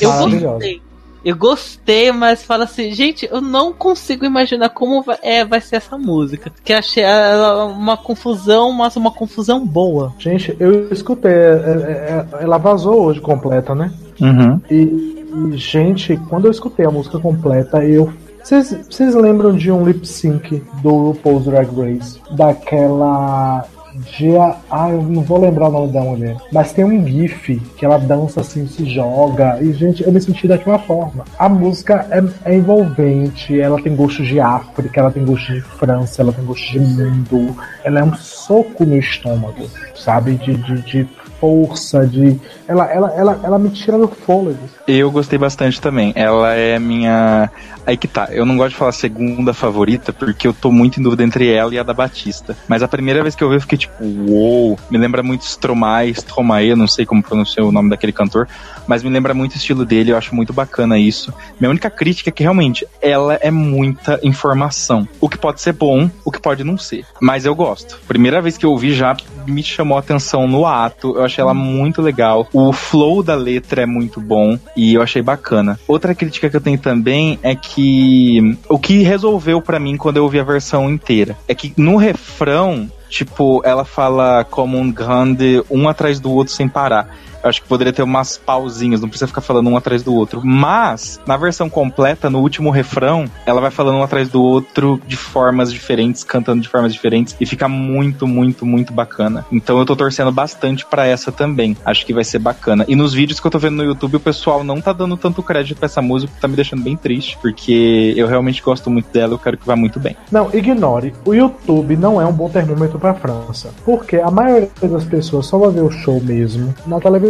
Eu gostei. Eu gostei, mas fala assim, gente, eu não consigo imaginar como vai, é, vai ser essa música. Que achei ela uma confusão, mas uma confusão boa. Gente, eu escutei. é, é, é, ela vazou hoje completa, né? Uhum. E, e, gente, quando eu escutei a música completa, eu. Vocês vocês lembram de um lip sync do RuPaul's Drag Race? Daquela. De. Ah, eu não vou lembrar o nome da mulher. Mas tem um GIF que ela dança assim, se joga. E, gente, eu me senti daquela forma. A música é, é envolvente, ela tem gosto de África, ela tem gosto de França, ela tem gosto de mundo. Ela é um soco no estômago, sabe? De, de, de força, de. Ela, ela, ela, ela me tira do fôlego. Eu gostei bastante também. Ela é minha. Aí que tá. Eu não gosto de falar segunda favorita, porque eu tô muito em dúvida entre ela e a da Batista. Mas a primeira vez que eu vi, eu fiquei tipo, uou. Me lembra muito Stromae, Stromae, não sei como pronunciar o nome daquele cantor. Mas me lembra muito o estilo dele, eu acho muito bacana isso. Minha única crítica é que realmente ela é muita informação. O que pode ser bom, o que pode não ser. Mas eu gosto. Primeira vez que eu ouvi já me chamou a atenção no ato. Eu achei ela muito legal. O flow da letra é muito bom e eu achei bacana. Outra crítica que eu tenho também é que o que resolveu pra mim quando eu ouvi a versão inteira é que no refrão Tipo, ela fala como um grande um atrás do outro sem parar. Acho que poderia ter umas pausinhas, não precisa ficar falando um atrás do outro. Mas, na versão completa, no último refrão, ela vai falando um atrás do outro de formas diferentes, cantando de formas diferentes, e fica muito, muito, muito bacana. Então eu tô torcendo bastante pra essa também. Acho que vai ser bacana. E nos vídeos que eu tô vendo no YouTube, o pessoal não tá dando tanto crédito pra essa música, tá me deixando bem triste, porque eu realmente gosto muito dela, eu quero que vá muito bem. Não, ignore. O YouTube não é um bom termômetro pra França. Porque a maioria das pessoas só vai ver o show mesmo na televisão.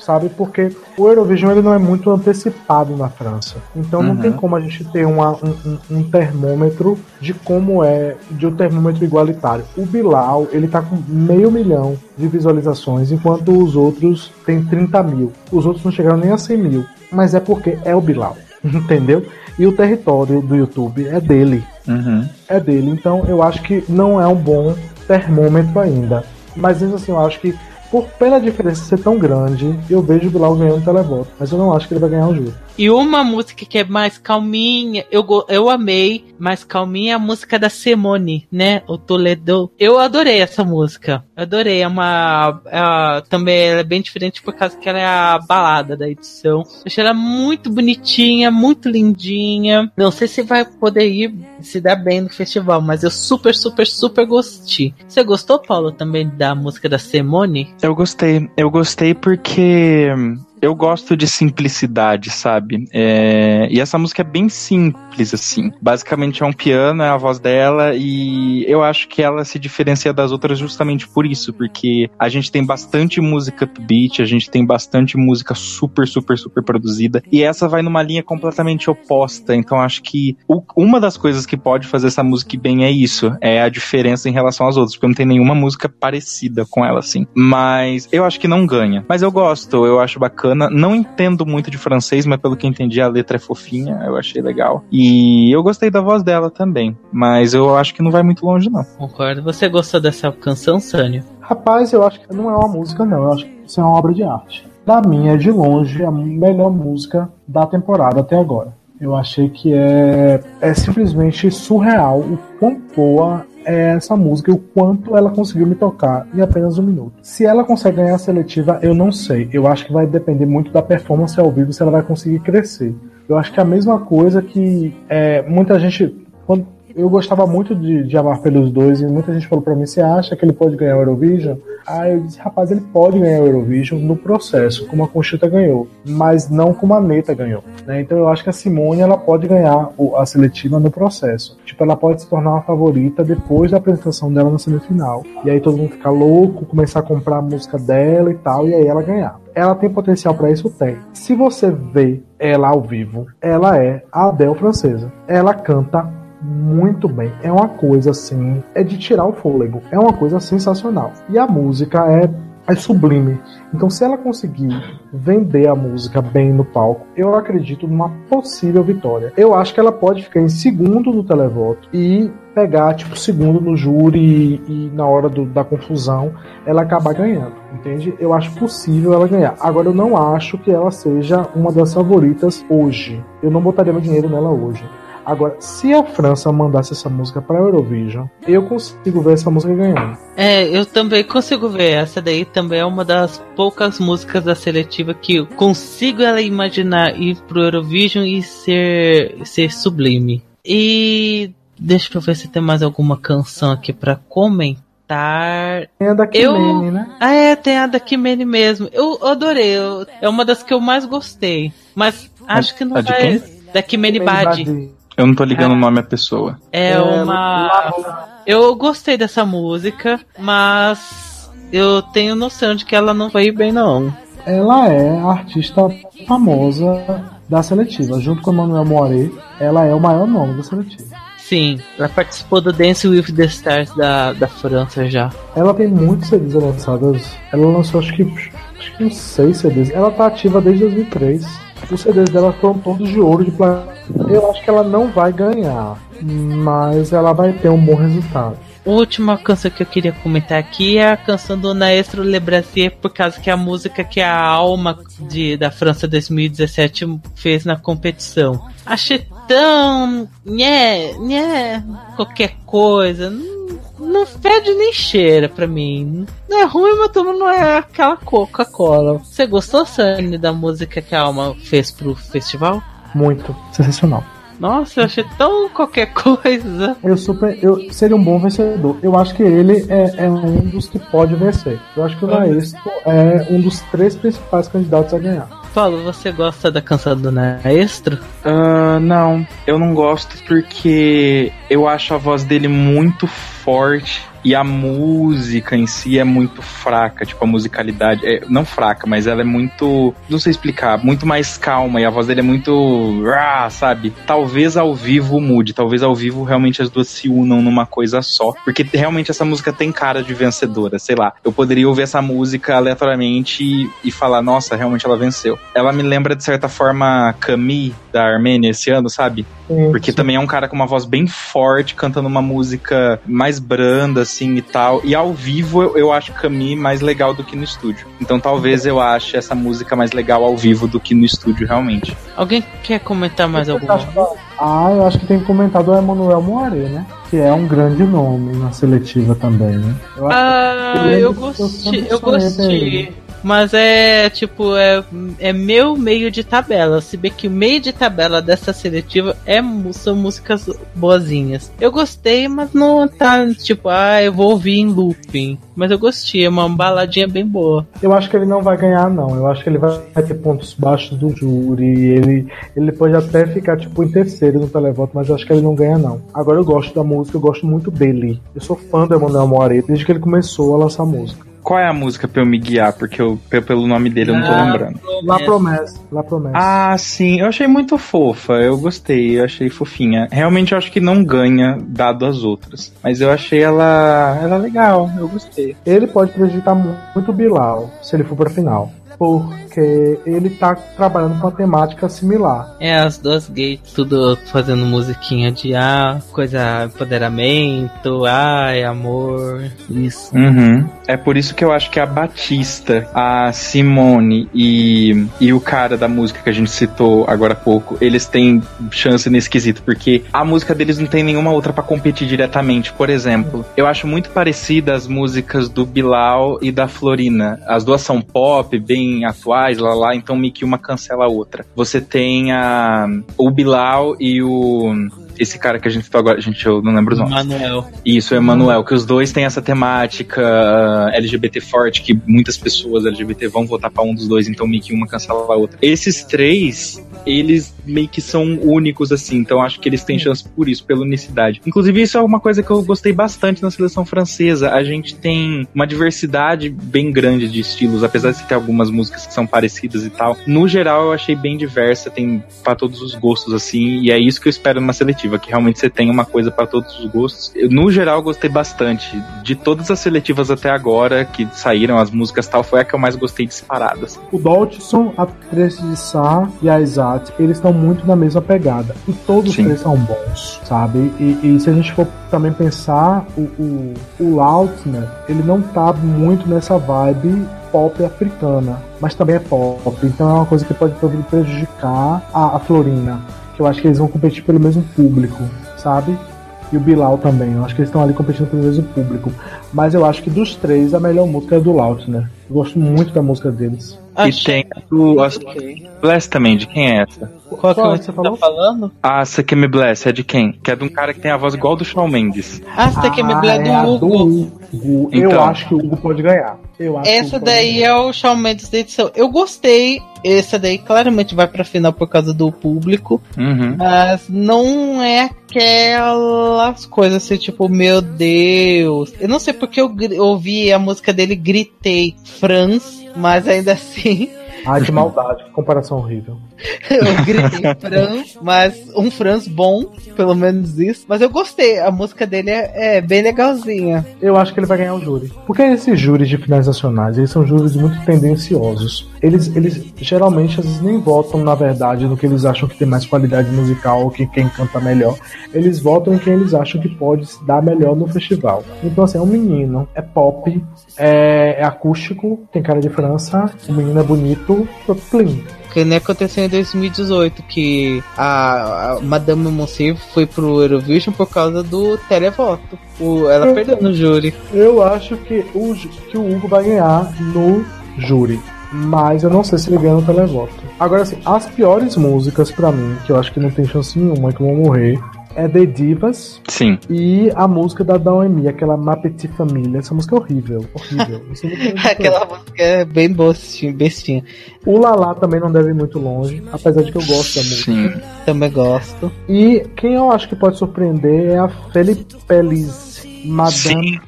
Sabe? Porque o Eurovision ele não é muito antecipado na França. Então não Uhum. tem como a gente ter uma- um, um- um termômetro de como é, de um termômetro igualitário. O Bilal, ele tá com meio milhão de visualizações, enquanto os outros têm 30 mil. Os outros não chegaram nem a 100 mil. Mas é porque é o Bilal. Entendeu? E o território do YouTube é dele Uhum. é dele. Então eu acho que não é um bom termômetro ainda. Mas mesmo assim, eu acho que por pela diferença ser tão grande, eu vejo o Bilal ganhando o televoto. Mas eu não acho que ele vai ganhar o júri. E uma música que é mais calminha, eu, eu amei, mais calminha, é a música da Simone, né? O Toledo. Eu adorei essa música. Adorei. É uma. é- também ela é bem diferente por causa que ela é a balada da edição. Eu achei ela muito bonitinha, muito lindinha. Não sei se vai poder ir se dar bem no festival, mas eu super, super, super gostei. Você gostou, Paulo, também da música da Simone? Eu gostei. Eu gostei porque eu gosto de simplicidade, sabe? É, E essa música é bem simples, assim. Basicamente é um piano, é a voz dela, e eu acho que ela se diferencia das outras justamente por isso, porque a gente tem bastante música upbeat, a gente tem bastante música super, super, super produzida, e essa vai numa linha completamente oposta. Então acho que o- uma das coisas que pode fazer essa música bem é isso, é a diferença em relação às outras, porque não tem nenhuma música parecida com ela, assim. Mas eu acho que não ganha. Mas eu gosto, eu acho bacana. Não entendo muito de francês, mas pelo que eu entendi, a letra é fofinha, eu achei legal. E eu gostei da voz dela também. Mas eu acho que não vai muito longe, não. Concordo. Você gostou dessa canção, Sânio? Rapaz, eu acho que não é uma música, não. Eu acho que isso é uma obra de arte. Da minha, é de longe, a melhor música da temporada até agora. Eu achei que é, é simplesmente surreal o quão boa é essa música e o quanto ela conseguiu me tocar em apenas um minuto. Se ela consegue ganhar a seletiva, eu não sei. Eu acho que vai depender muito da performance ao vivo, se ela vai conseguir crescer. Eu acho que é a mesma coisa que é, muita gente. Quando, eu gostava muito de, de Amar pelos Dois e muita gente falou pra mim: você acha que ele pode ganhar o Eurovision? Aí eu disse: rapaz, ele pode ganhar o Eurovision no processo, como a Conchita ganhou, mas não como a Neta ganhou. né? Então eu acho que a Simone ela pode ganhar a seletiva no processo. Tipo, ela pode se tornar uma favorita depois da apresentação dela na semifinal. E aí todo mundo ficar louco, começar a comprar a música dela e tal, e aí ela ganhar. Ela tem potencial pra isso? Tem. Se você vê ela ao vivo, ela é a Adele francesa. Ela canta muito bem. É uma coisa assim, é de tirar o fôlego. É uma coisa sensacional. E a música é é sublime. Então, se ela conseguir vender a música bem no palco, eu acredito numa possível vitória. Eu acho que ela pode ficar em segundo no televoto e pegar, tipo, segundo no júri e, e na hora do- da confusão ela acabar ganhando, entende? Eu acho possível ela ganhar. Agora, eu não acho que ela seja uma das favoritas hoje. Eu não botaria meu dinheiro nela hoje. Agora, se a França mandasse essa música pra Eurovision, eu consigo ver essa música ganhando. É, eu também consigo ver. Essa daí também é uma das poucas músicas da seletiva que eu consigo ela imaginar ir pro Eurovision e ser, ser sublime. E deixa eu ver se tem mais alguma canção aqui pra comentar. Tem a da Eu- Kimene, né? Ah, é, tem a da Kimene mesmo. Eu adorei. eu- é uma das que eu mais gostei. Mas acho que não a de vai. quem? Da Kimene Kimene Badi. Eu não tô ligando o nome à pessoa. É uma. Eu gostei dessa música, mas eu tenho noção de que ela não vai ir bem, não. Ela é a artista famosa da seletiva. Junto com Emmanuel Moiré, ela é o maior nome da seletiva. Sim, ela participou do Dance with the Stars da, da França já. Ela tem muitos CDs lançados. Ela lançou acho que uns 6 CDs. Ela tá ativa desde 2003. Os CDs dela foram todos de ouro de platina. Eu acho que ela não vai ganhar, mas ela vai ter um bom resultado. Última canção que eu queria comentar aqui é a canção do Maestro Le Brasier, por causa que é a música que a Alma de, da França 2017 fez na competição. Achei tão. Nhé, nhé, qualquer coisa. Não, não fede nem cheira pra mim. Não é ruim, mas também não é aquela Coca-Cola. Você gostou, Sandy, da música que a Alma fez pro festival? Muito sensacional. Nossa, eu achei tão qualquer coisa. Eu super, eu seria um bom vencedor. Eu acho que ele é, é um dos que pode vencer. Eu acho que o Naesto é um dos três principais candidatos a ganhar. Paulo, você gosta da canção do Maestro? Ah, não, eu não gosto porque eu acho a voz dele muito forte e a música em si é muito fraca, tipo a musicalidade, é, não fraca, mas ela é muito, não sei explicar, muito mais calma e a voz dele é muito, ah, sabe? Talvez ao vivo mude, talvez ao vivo realmente as duas se unam numa coisa só, porque realmente essa música tem cara de vencedora, sei lá. Eu poderia ouvir essa música aleatoriamente e, e falar, nossa, realmente ela venceu. Ela me lembra de certa forma Camille da Armênia esse ano, sabe? Porque também é um cara com uma voz bem forte, cantando uma música mais branda, assim, e tal. E ao vivo eu, eu acho Camille mais legal do que no estúdio. Então talvez eu ache essa música mais legal ao vivo do que no estúdio, realmente. Alguém quer comentar mais alguma coisa? Ah, eu acho que tem comentado o Emanuel Moiré, né? Que é um grande nome na seletiva também, né? Eu acho Ah, Eu lembro eu que eu gostei, eu gostei. Mas é tipo, é, é meu meio de tabela. Se bem que o meio de tabela dessa seletiva é, são músicas boazinhas. Eu gostei, mas não tá tipo, ah, eu vou ouvir em looping. Mas eu gostei, é uma baladinha bem boa. Eu acho que ele não vai ganhar, não. Eu acho que ele vai ter pontos baixos do júri. Ele, ele pode até ficar, tipo, em terceiro no televoto, mas eu acho que ele não ganha, não. Agora eu gosto da música, eu gosto muito dele. Eu sou fã do Emanuel Moiré desde que ele começou a lançar música. Qual é a música pra eu me guiar? Porque eu, pe- pelo nome dele eu não tô Ah. lembrando. La Promessa. La Promessa. Ah, sim, eu achei muito fofa, eu gostei, eu achei fofinha. Realmente eu acho que não ganha, dado as outras. Mas eu achei ela, ela legal, eu gostei. Ele pode prejudicar mu- muito o Bilal se ele for pra final. Porque ele tá trabalhando com uma temática similar. É, as duas gays, tudo fazendo musiquinha de ah, coisa, empoderamento, ai, amor, isso. Uhum. É por isso que eu acho que a Batista, a Simone e, e o cara da música que a gente citou agora há pouco, eles têm chance nesse quesito, porque a música deles não tem nenhuma outra pra competir diretamente. Por exemplo, eu acho muito parecida as músicas do Bilal e da Florina. As duas são pop, bem atuais, lá lá, então meio que uma cancela a outra. Você tem a, o Bilal e o. Esse cara que a gente citou agora, gente, eu não lembro os nomes. Manuel. Isso, Emanuel, que os dois têm essa temática ah, LGBT forte, que muitas pessoas LGBT vão votar pra um dos dois, então meio que uma cancela a outra. Esses três, eles meio que são únicos, assim, então acho que eles têm chance por isso, pela unicidade. Inclusive, isso é uma coisa que eu gostei bastante na seleção francesa. A gente tem uma diversidade bem grande de estilos, apesar de ter algumas músicas que são parecidas e tal. No geral, eu achei bem diversa, tem pra todos os gostos, assim, e é isso que eu espero numa seletiva, que realmente você tenha uma coisa pra todos os gostos. Eu, no geral, eu gostei bastante. De todas as seletivas até agora que saíram, as músicas tal, foi a que eu mais gostei disparada. assim. O Doltson, a Tracy de Sá e a Isaac, eles estão muito na mesma pegada. E todos Sim. três são bons, sabe? E, e se a gente for também pensar, o, o, o Lautner, ele não tá muito nessa vibe pop africana, mas também é pop. Então é uma coisa que pode prejudicar a, a Florina. Que eu acho que eles vão competir pelo mesmo público, sabe? E o Bilal também. Eu acho que eles estão ali competindo pelo mesmo público. Mas eu acho que dos três, a melhor música é do Lautner. Eu gosto muito da música deles. E tem a do a Bless também, de quem é essa? Qual que você você tá falou? falando? Ah, essa que me bless é de quem? Que é de um cara que tem a voz igual do Shawn Mendes. Ah, você tá querendo me é do a Hugo. do Hugo. Eu Então. acho que o Hugo pode ganhar. Eu acho Essa daí é o Shawn Mendes da edição. Eu gostei. Essa daí claramente vai pra final por causa do público. Uhum. Mas não é aquelas coisas assim, tipo, meu Deus. Eu não sei porque eu ouvi a música dele gritei Franz, mas ainda assim Ai, que maldade, que comparação horrível. eu gritei Franz, mas um Franz bom, pelo menos isso. Mas eu gostei, a música dele é, é bem legalzinha. Eu acho que ele vai ganhar o júri. Porque esses júris de finais nacionais, eles são júris muito tendenciosos. Eles, eles geralmente às vezes nem votam, na verdade, no que eles acham que tem mais qualidade musical ou que quem canta melhor. Eles votam em quem eles acham que pode se dar melhor no festival. Então, assim, é um menino, é pop, é, é acústico, tem cara de França, o menino é bonito, plim. Que nem aconteceu em 2018, que a, a Madame Monsieur foi pro Eurovision por causa do televoto. O, ela perdeu no júri. Eu acho que o, que o Hugo vai ganhar no júri. Mas eu não sei se ele ganha no televoto. Agora, assim, as piores músicas pra mim, que eu acho que não tem chance nenhuma, que vão morrer, é The Divas Sim. e a música da Daomi, aquela Ma Petite Família. Essa música é horrível. Horrível. Isso é Aquela música é bem bestinha, bestinha. O Lala também não deve ir muito longe, apesar de que eu gosto da música. Sim. Também gosto. E quem eu acho que pode surpreender é a Felipe Pelis, Madame Lapri.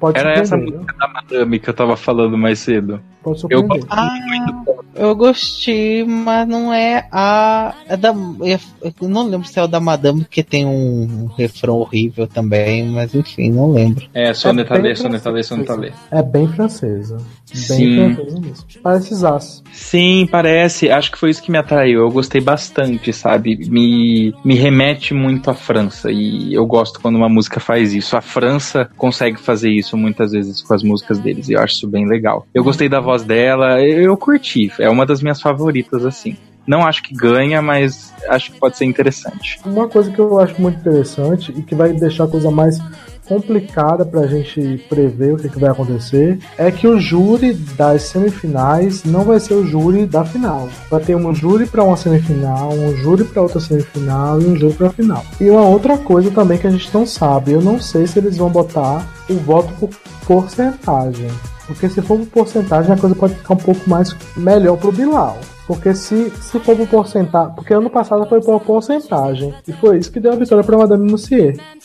Pode Era essa música da Madame que eu tava falando mais cedo. Pode Eu gosto Ah, muito. eu gostei, mas não é a. É da, eu não lembro se é o da Madame, que tem um, refrão horrível também, mas enfim, não lembro. É, É Soneta bem Lê, Soneta Lê, Soneta Lê. É bem francesa. Bem Sim. francesa mesmo. Parece Zaz. Sim, parece. Acho que foi isso que me atraiu. Eu gostei bastante, sabe? Me, me remete muito à França. E eu gosto quando uma música faz isso. A França consegue fazer isso muitas vezes com as músicas deles. E eu acho isso bem legal. Eu gostei da voz dela. Eu, curti. É uma das minhas favoritas, assim. Não acho que ganha, mas acho que pode ser interessante. Uma coisa que eu acho muito interessante e que vai deixar a coisa mais complicada pra gente prever o que, que vai acontecer é que o júri das semifinais não vai ser o júri da final. Vai ter um júri pra uma semifinal, um júri pra outra semifinal e um júri pra final. E uma outra coisa também que a gente não sabe, eu não sei se eles vão botar o voto por porcentagem. Porque se for por porcentagem, a coisa pode ficar um pouco mais melhor pro Bilal. Porque se, se for por porcentagem. Porque ano passado foi por porcentagem. E foi isso que deu a vitória pra Madame.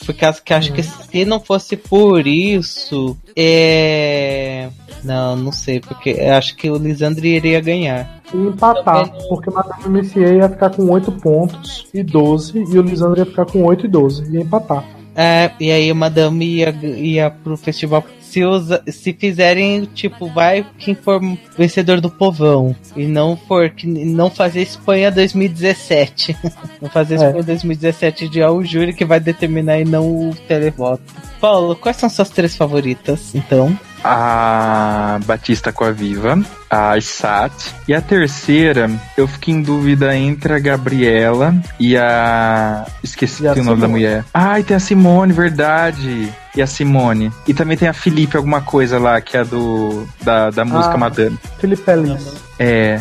Por causa que acho que se não fosse por isso, é. Não, não sei, porque acho que o Lisandro iria ganhar. E empatar. Também. Porque Madame Lucier ia ficar com 8 pontos e 12. E o Lisandro ia ficar com 8 e 12. Ia empatar. É, e aí a Madame ia, ia pro festival. Se, os, se fizerem, tipo, vai quem for vencedor do povão. E não for que não fazer Espanha 2017. não fazer É. Espanha 2017 de o júri que vai determinar e não o televoto. Paulo, quais são suas três favoritas, então? A Batista com a Viva, a Sat. E a terceira, eu fiquei em dúvida entre a Gabriela e a. Esqueci E a o nome da mulher. Ai, tem a Simone, verdade. E a Simone. E também tem a Felipe, alguma coisa lá, que é a do. Da, da música Ah. Madame. Felipe Elis. É.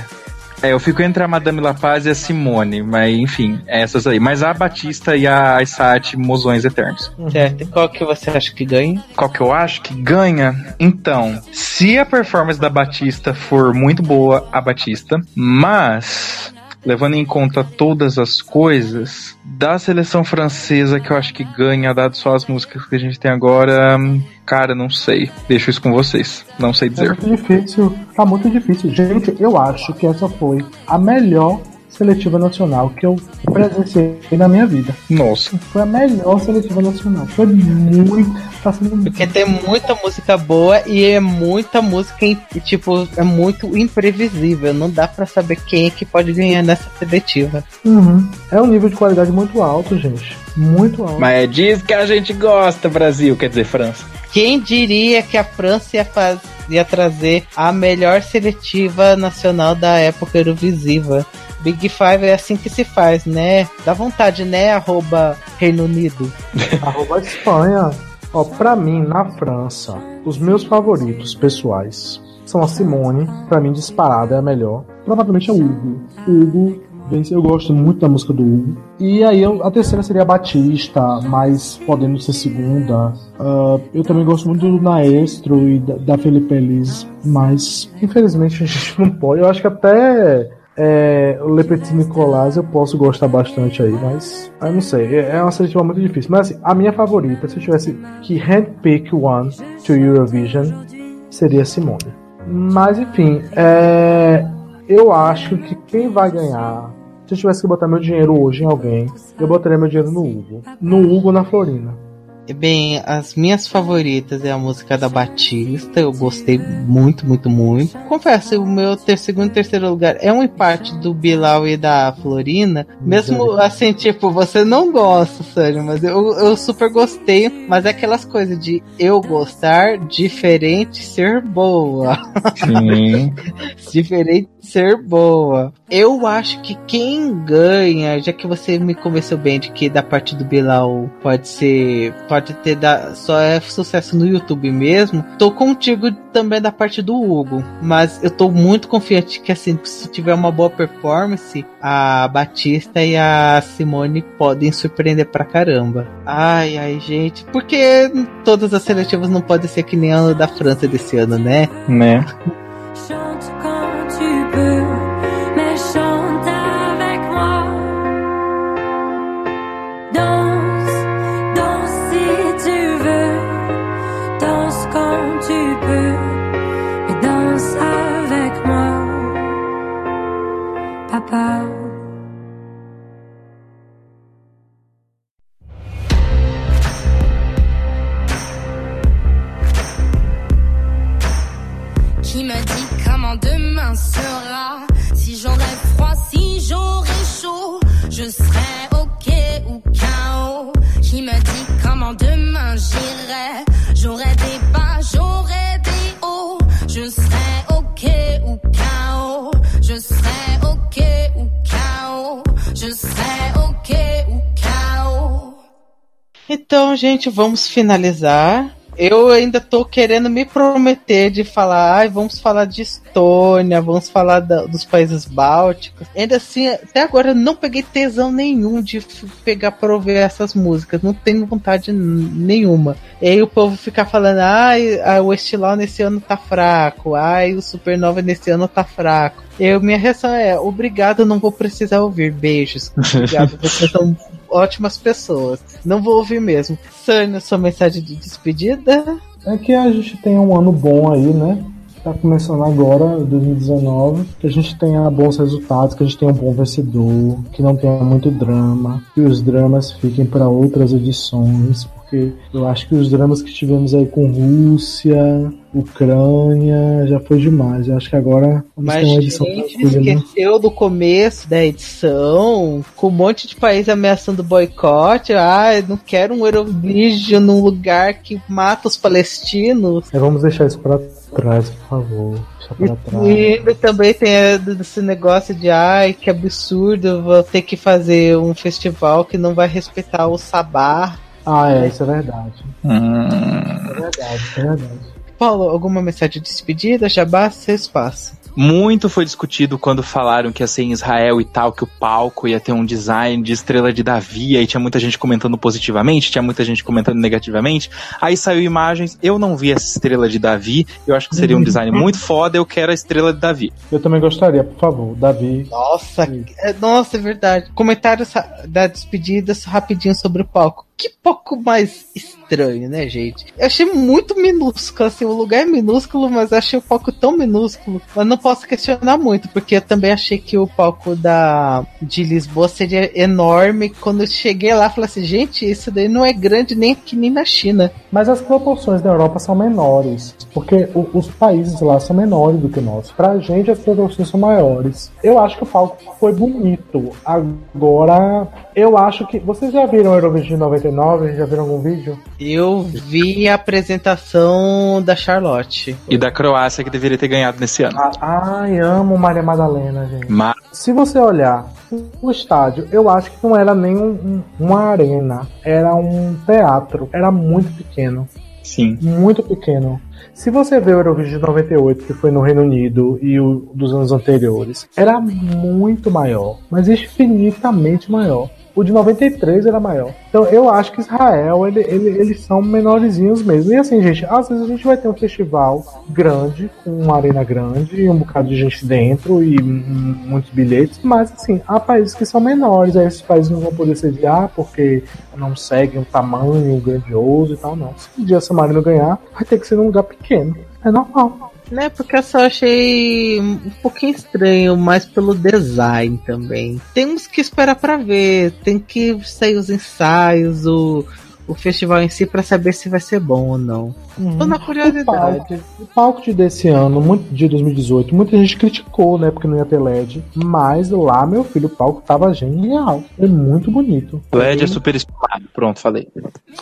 É, eu fico entre a Madame La Paz e a Simone, mas enfim, é essas aí. Mas a Batista e a Isat, mozões eternos. Certo. E qual que você acha que ganha? Qual que eu acho que ganha? Então, se a performance da Batista for muito boa, a Batista, mas levando em conta todas as coisas da seleção francesa que eu acho que ganha, dado só as músicas que a gente tem agora, cara, não sei. Deixo isso com vocês. Não sei É dizer. muito difícil. Tá muito difícil. Gente, eu acho que essa foi a melhor seletiva nacional que eu presenciei na minha vida. Nossa. Foi a melhor seletiva nacional. Foi muito. Tá sendo muito. Porque tem muita música boa e é muita música, tipo, é muito imprevisível. Não dá pra saber quem é que pode ganhar nessa seletiva. Uhum. É um nível de qualidade muito alto, gente. Muito alto. Mas é disso que a gente gosta, Brasil, quer dizer, França. Quem diria que a França ia, faz- ia trazer a melhor seletiva nacional da época Eurovisiva? Big Five é assim que se faz, né? Dá vontade, né? Arroba Reino Unido. Arroba Espanha. Ó, pra mim, na França, os meus favoritos pessoais são a Simone, pra mim disparada é a melhor. Provavelmente é o Hugo. Hugo, eu gosto muito da música do Hugo. E aí eu- a terceira seria a Batista, mas podendo ser segunda. Ah, eu também gosto muito do Maestro e da, da Felipe Elis, mas infelizmente a gente não pode. Eu acho que até é, o Le Petit Nicolas eu posso gostar bastante aí, mas eu não sei, é é uma seletiva muito difícil. Mas assim, a minha favorita, se eu tivesse que handpick one to Eurovision, seria Simone. Mas enfim, é, eu acho que quem vai ganhar, se eu tivesse que botar meu dinheiro hoje em alguém, eu botaria meu dinheiro no Hugo. No Hugo na Florina. Bem, as minhas favoritas é a música da Batista, eu gostei muito, muito, muito. Confesso, o meu ter, segundo e terceiro lugar é um empate do Bilal e da Florina. Mesmo assim, tipo, você não gosta, Sânio, mas eu, eu super gostei. Mas é aquelas coisas de eu gostar, diferente ser boa. Sim. diferente ser boa. Eu acho que quem ganha, já que você me convenceu bem de que da parte do Bilal pode ser, pode ter da, só é sucesso no YouTube mesmo, tô contigo também da parte do Hugo, mas eu tô muito confiante que assim, se tiver uma boa performance, a Batista e a Simone podem surpreender pra caramba. Ai, ai, gente, porque todas as seletivas não podem ser que nem a da França desse ano, né? Né? Então, gente, vamos finalizar. Eu ainda tô querendo me prometer de falar, ai, vamos falar de Estônia, vamos falar da- dos países bálticos. Ainda assim, até agora eu não peguei tesão nenhum de pegar pra ouvir essas músicas, não tenho vontade nenhuma. E aí o povo fica falando, ai, ah, o Estilão nesse ano tá fraco, ai, o Supernova nesse ano tá fraco. Eu, minha reação é, obrigado, não vou precisar ouvir, beijos. Obrigado, vocês são ótimas pessoas. Não vou ouvir mesmo. Sânia, sua mensagem de despedida? É que a gente tem um ano bom aí, né? Tá começando agora, 2019, que a gente tenha bons resultados, que a gente tenha um bom vencedor, que não tenha muito drama, que os dramas fiquem para outras edições, porque eu acho que os dramas que tivemos aí com Rússia, Ucrânia, já foi demais. Eu acho que agora Mas ter uma a edição gente tranquila. esqueceu do começo da edição, com um monte de país ameaçando boicote. Ah, não quero um Eurovision num lugar que mata os palestinos. É, vamos deixar isso para trás, por favor. E ainda também tem esse negócio de ai, que absurdo, vou ter que fazer um festival que não vai respeitar o sabá. Ah, é, isso é verdade. Hum, É verdade, é verdade. Paulo, alguma mensagem de despedida? Jabá, seu espaço. Muito foi discutido quando falaram que ia ser em Israel e tal, que o palco ia ter um design de estrela de Davi, aí tinha muita gente comentando positivamente, tinha muita gente comentando negativamente. Aí saiu imagens, eu não vi essa estrela de Davi, eu acho que seria um design muito foda, eu quero a estrela de Davi. Eu também gostaria, por favor, Davi. Nossa, é, nossa, é verdade. Comentários da despedida rapidinho sobre o palco. Que pouco mais estranho, né, gente? Eu achei muito minúsculo, assim, o lugar é minúsculo, mas achei o palco tão minúsculo. Mas não posso questionar muito, porque eu também achei que o palco da de Lisboa seria enorme. Quando eu cheguei lá, falei assim, gente, isso daí não é grande nem aqui nem na China. Mas as proporções da Europa são menores, porque o- os países lá são menores do que nós. Pra gente, as proporções são maiores. Eu acho que o palco foi bonito. Agora, eu acho que. Vocês já viram o Eurovision 99? Já viram algum vídeo? Eu vi a apresentação da Charlotte. E da Croácia que deveria ter ganhado nesse ano. Ah, Ai, amo Maria Madalena, gente. Mas Se você olhar o estádio, eu acho que não era nem um- um- uma arena, era um teatro. Era muito pequeno. sim. muito pequeno. Se você vê o Eurovision de 98, que foi no Reino Unido, e o dos anos anteriores, era muito maior, mas infinitamente maior. O de 93 era maior. Então eu acho que Israel, ele, ele- eles são menorzinhos mesmo. E assim, gente, às vezes a gente vai ter um festival grande, com uma arena grande, e um bocado de gente dentro e muitos bilhetes, mas assim, há países que são menores, aí esses países não vão poder sediar porque não seguem um tamanho grandioso e tal, não. Se um dia San Marino ganhar, vai ter que ser num lugar pequeno. É normal. Né, porque eu só achei um pouquinho estranho, mais pelo design também. Temos que esperar pra ver, tem que sair os ensaios, o, o festival em si pra saber se vai ser bom ou não. Tô na O palco, curiosidade. o palco de desse ano, muito, de 2018, muita gente criticou, né? Porque não ia ter LED. Mas lá, meu filho, o palco tava genial. É muito bonito. LED é super estimado. Pronto, falei.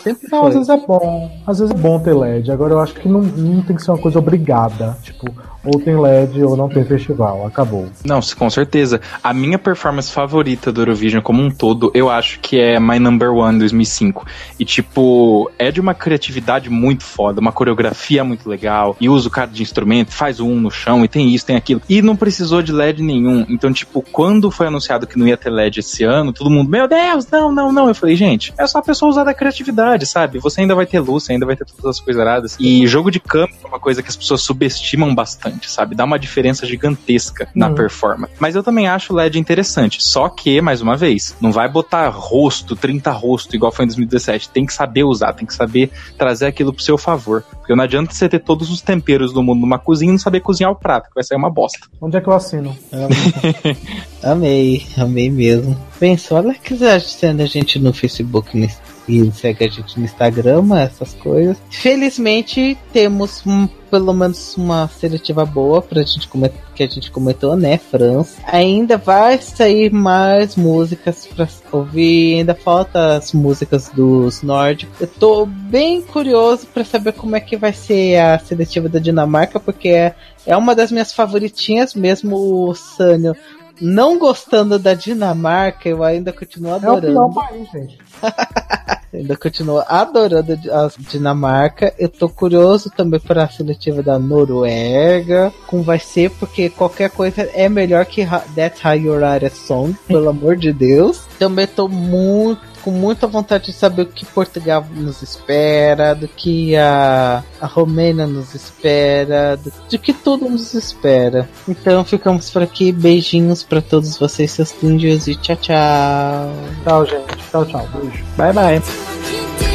Sempre Não, às vezes é bom. Às vezes é bom ter LED. Agora eu acho que não, não tem que ser uma coisa obrigada. Tipo, ou tem LED ou não tem festival. Acabou. Não, com certeza. A minha performance favorita do Eurovision como um todo, eu acho que é My Number One 2005. E, tipo, é de uma criatividade muito foda, uma coreografia muito legal, e usa o cara de instrumento, faz um no chão, e tem isso, tem aquilo. E não precisou de LED nenhum. Então, tipo, quando foi anunciado que não ia ter LED esse ano, todo mundo, meu Deus, não, não, não. Eu falei, gente, é só a pessoa usar da criatividade, sabe? Você ainda vai ter luz, ainda vai ter todas as coisas aradas. E jogo de câmera é uma coisa que as pessoas subestimam bastante, sabe? Dá uma diferença gigantesca na Hum. performance. Mas eu também acho o LED interessante. Só que, mais uma vez, não vai botar rosto, 30 rosto, igual foi em 2017. Tem que saber usar, tem que saber trazer aquilo pro seu favor. Porque não adianta você ter todos os temperos do mundo numa cozinha e não saber cozinhar o prato, que vai sair uma bosta. Onde é que eu assino? Amei, amei mesmo. Pensa, olha que sendo a gente no Facebook no- e segue a gente no Instagram, essas coisas. Felizmente temos um- pelo menos uma seletiva boa pra gente que a gente comentou, né? França. Ainda vai sair mais músicas pra ouvir, ainda falta as músicas dos nórdicos. Eu tô bem curioso pra saber como é que vai ser a seletiva da Dinamarca, porque é, é uma das minhas favoritinhas, mesmo o Sânio não gostando da Dinamarca, eu ainda continuo É o pior adorando. país, gente. ainda continuo adorando a Dinamarca. Eu tô curioso também para a seletiva da Noruega. Como vai ser, porque qualquer coisa é melhor que Ha- That's How You Write a Song, pelo amor de Deus. Também tô muito com muita vontade de saber o que Portugal nos espera, do que a, a Romênia nos espera, do, de que tudo nos espera. Então ficamos por aqui. Beijinhos para todos vocês, seus lindos, e tchau, tchau. Tchau, gente. Tchau, tchau. Beijo. Bye, bye.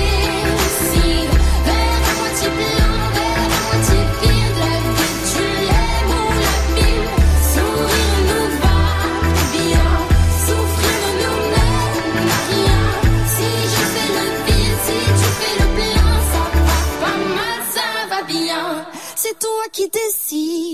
Plein Ça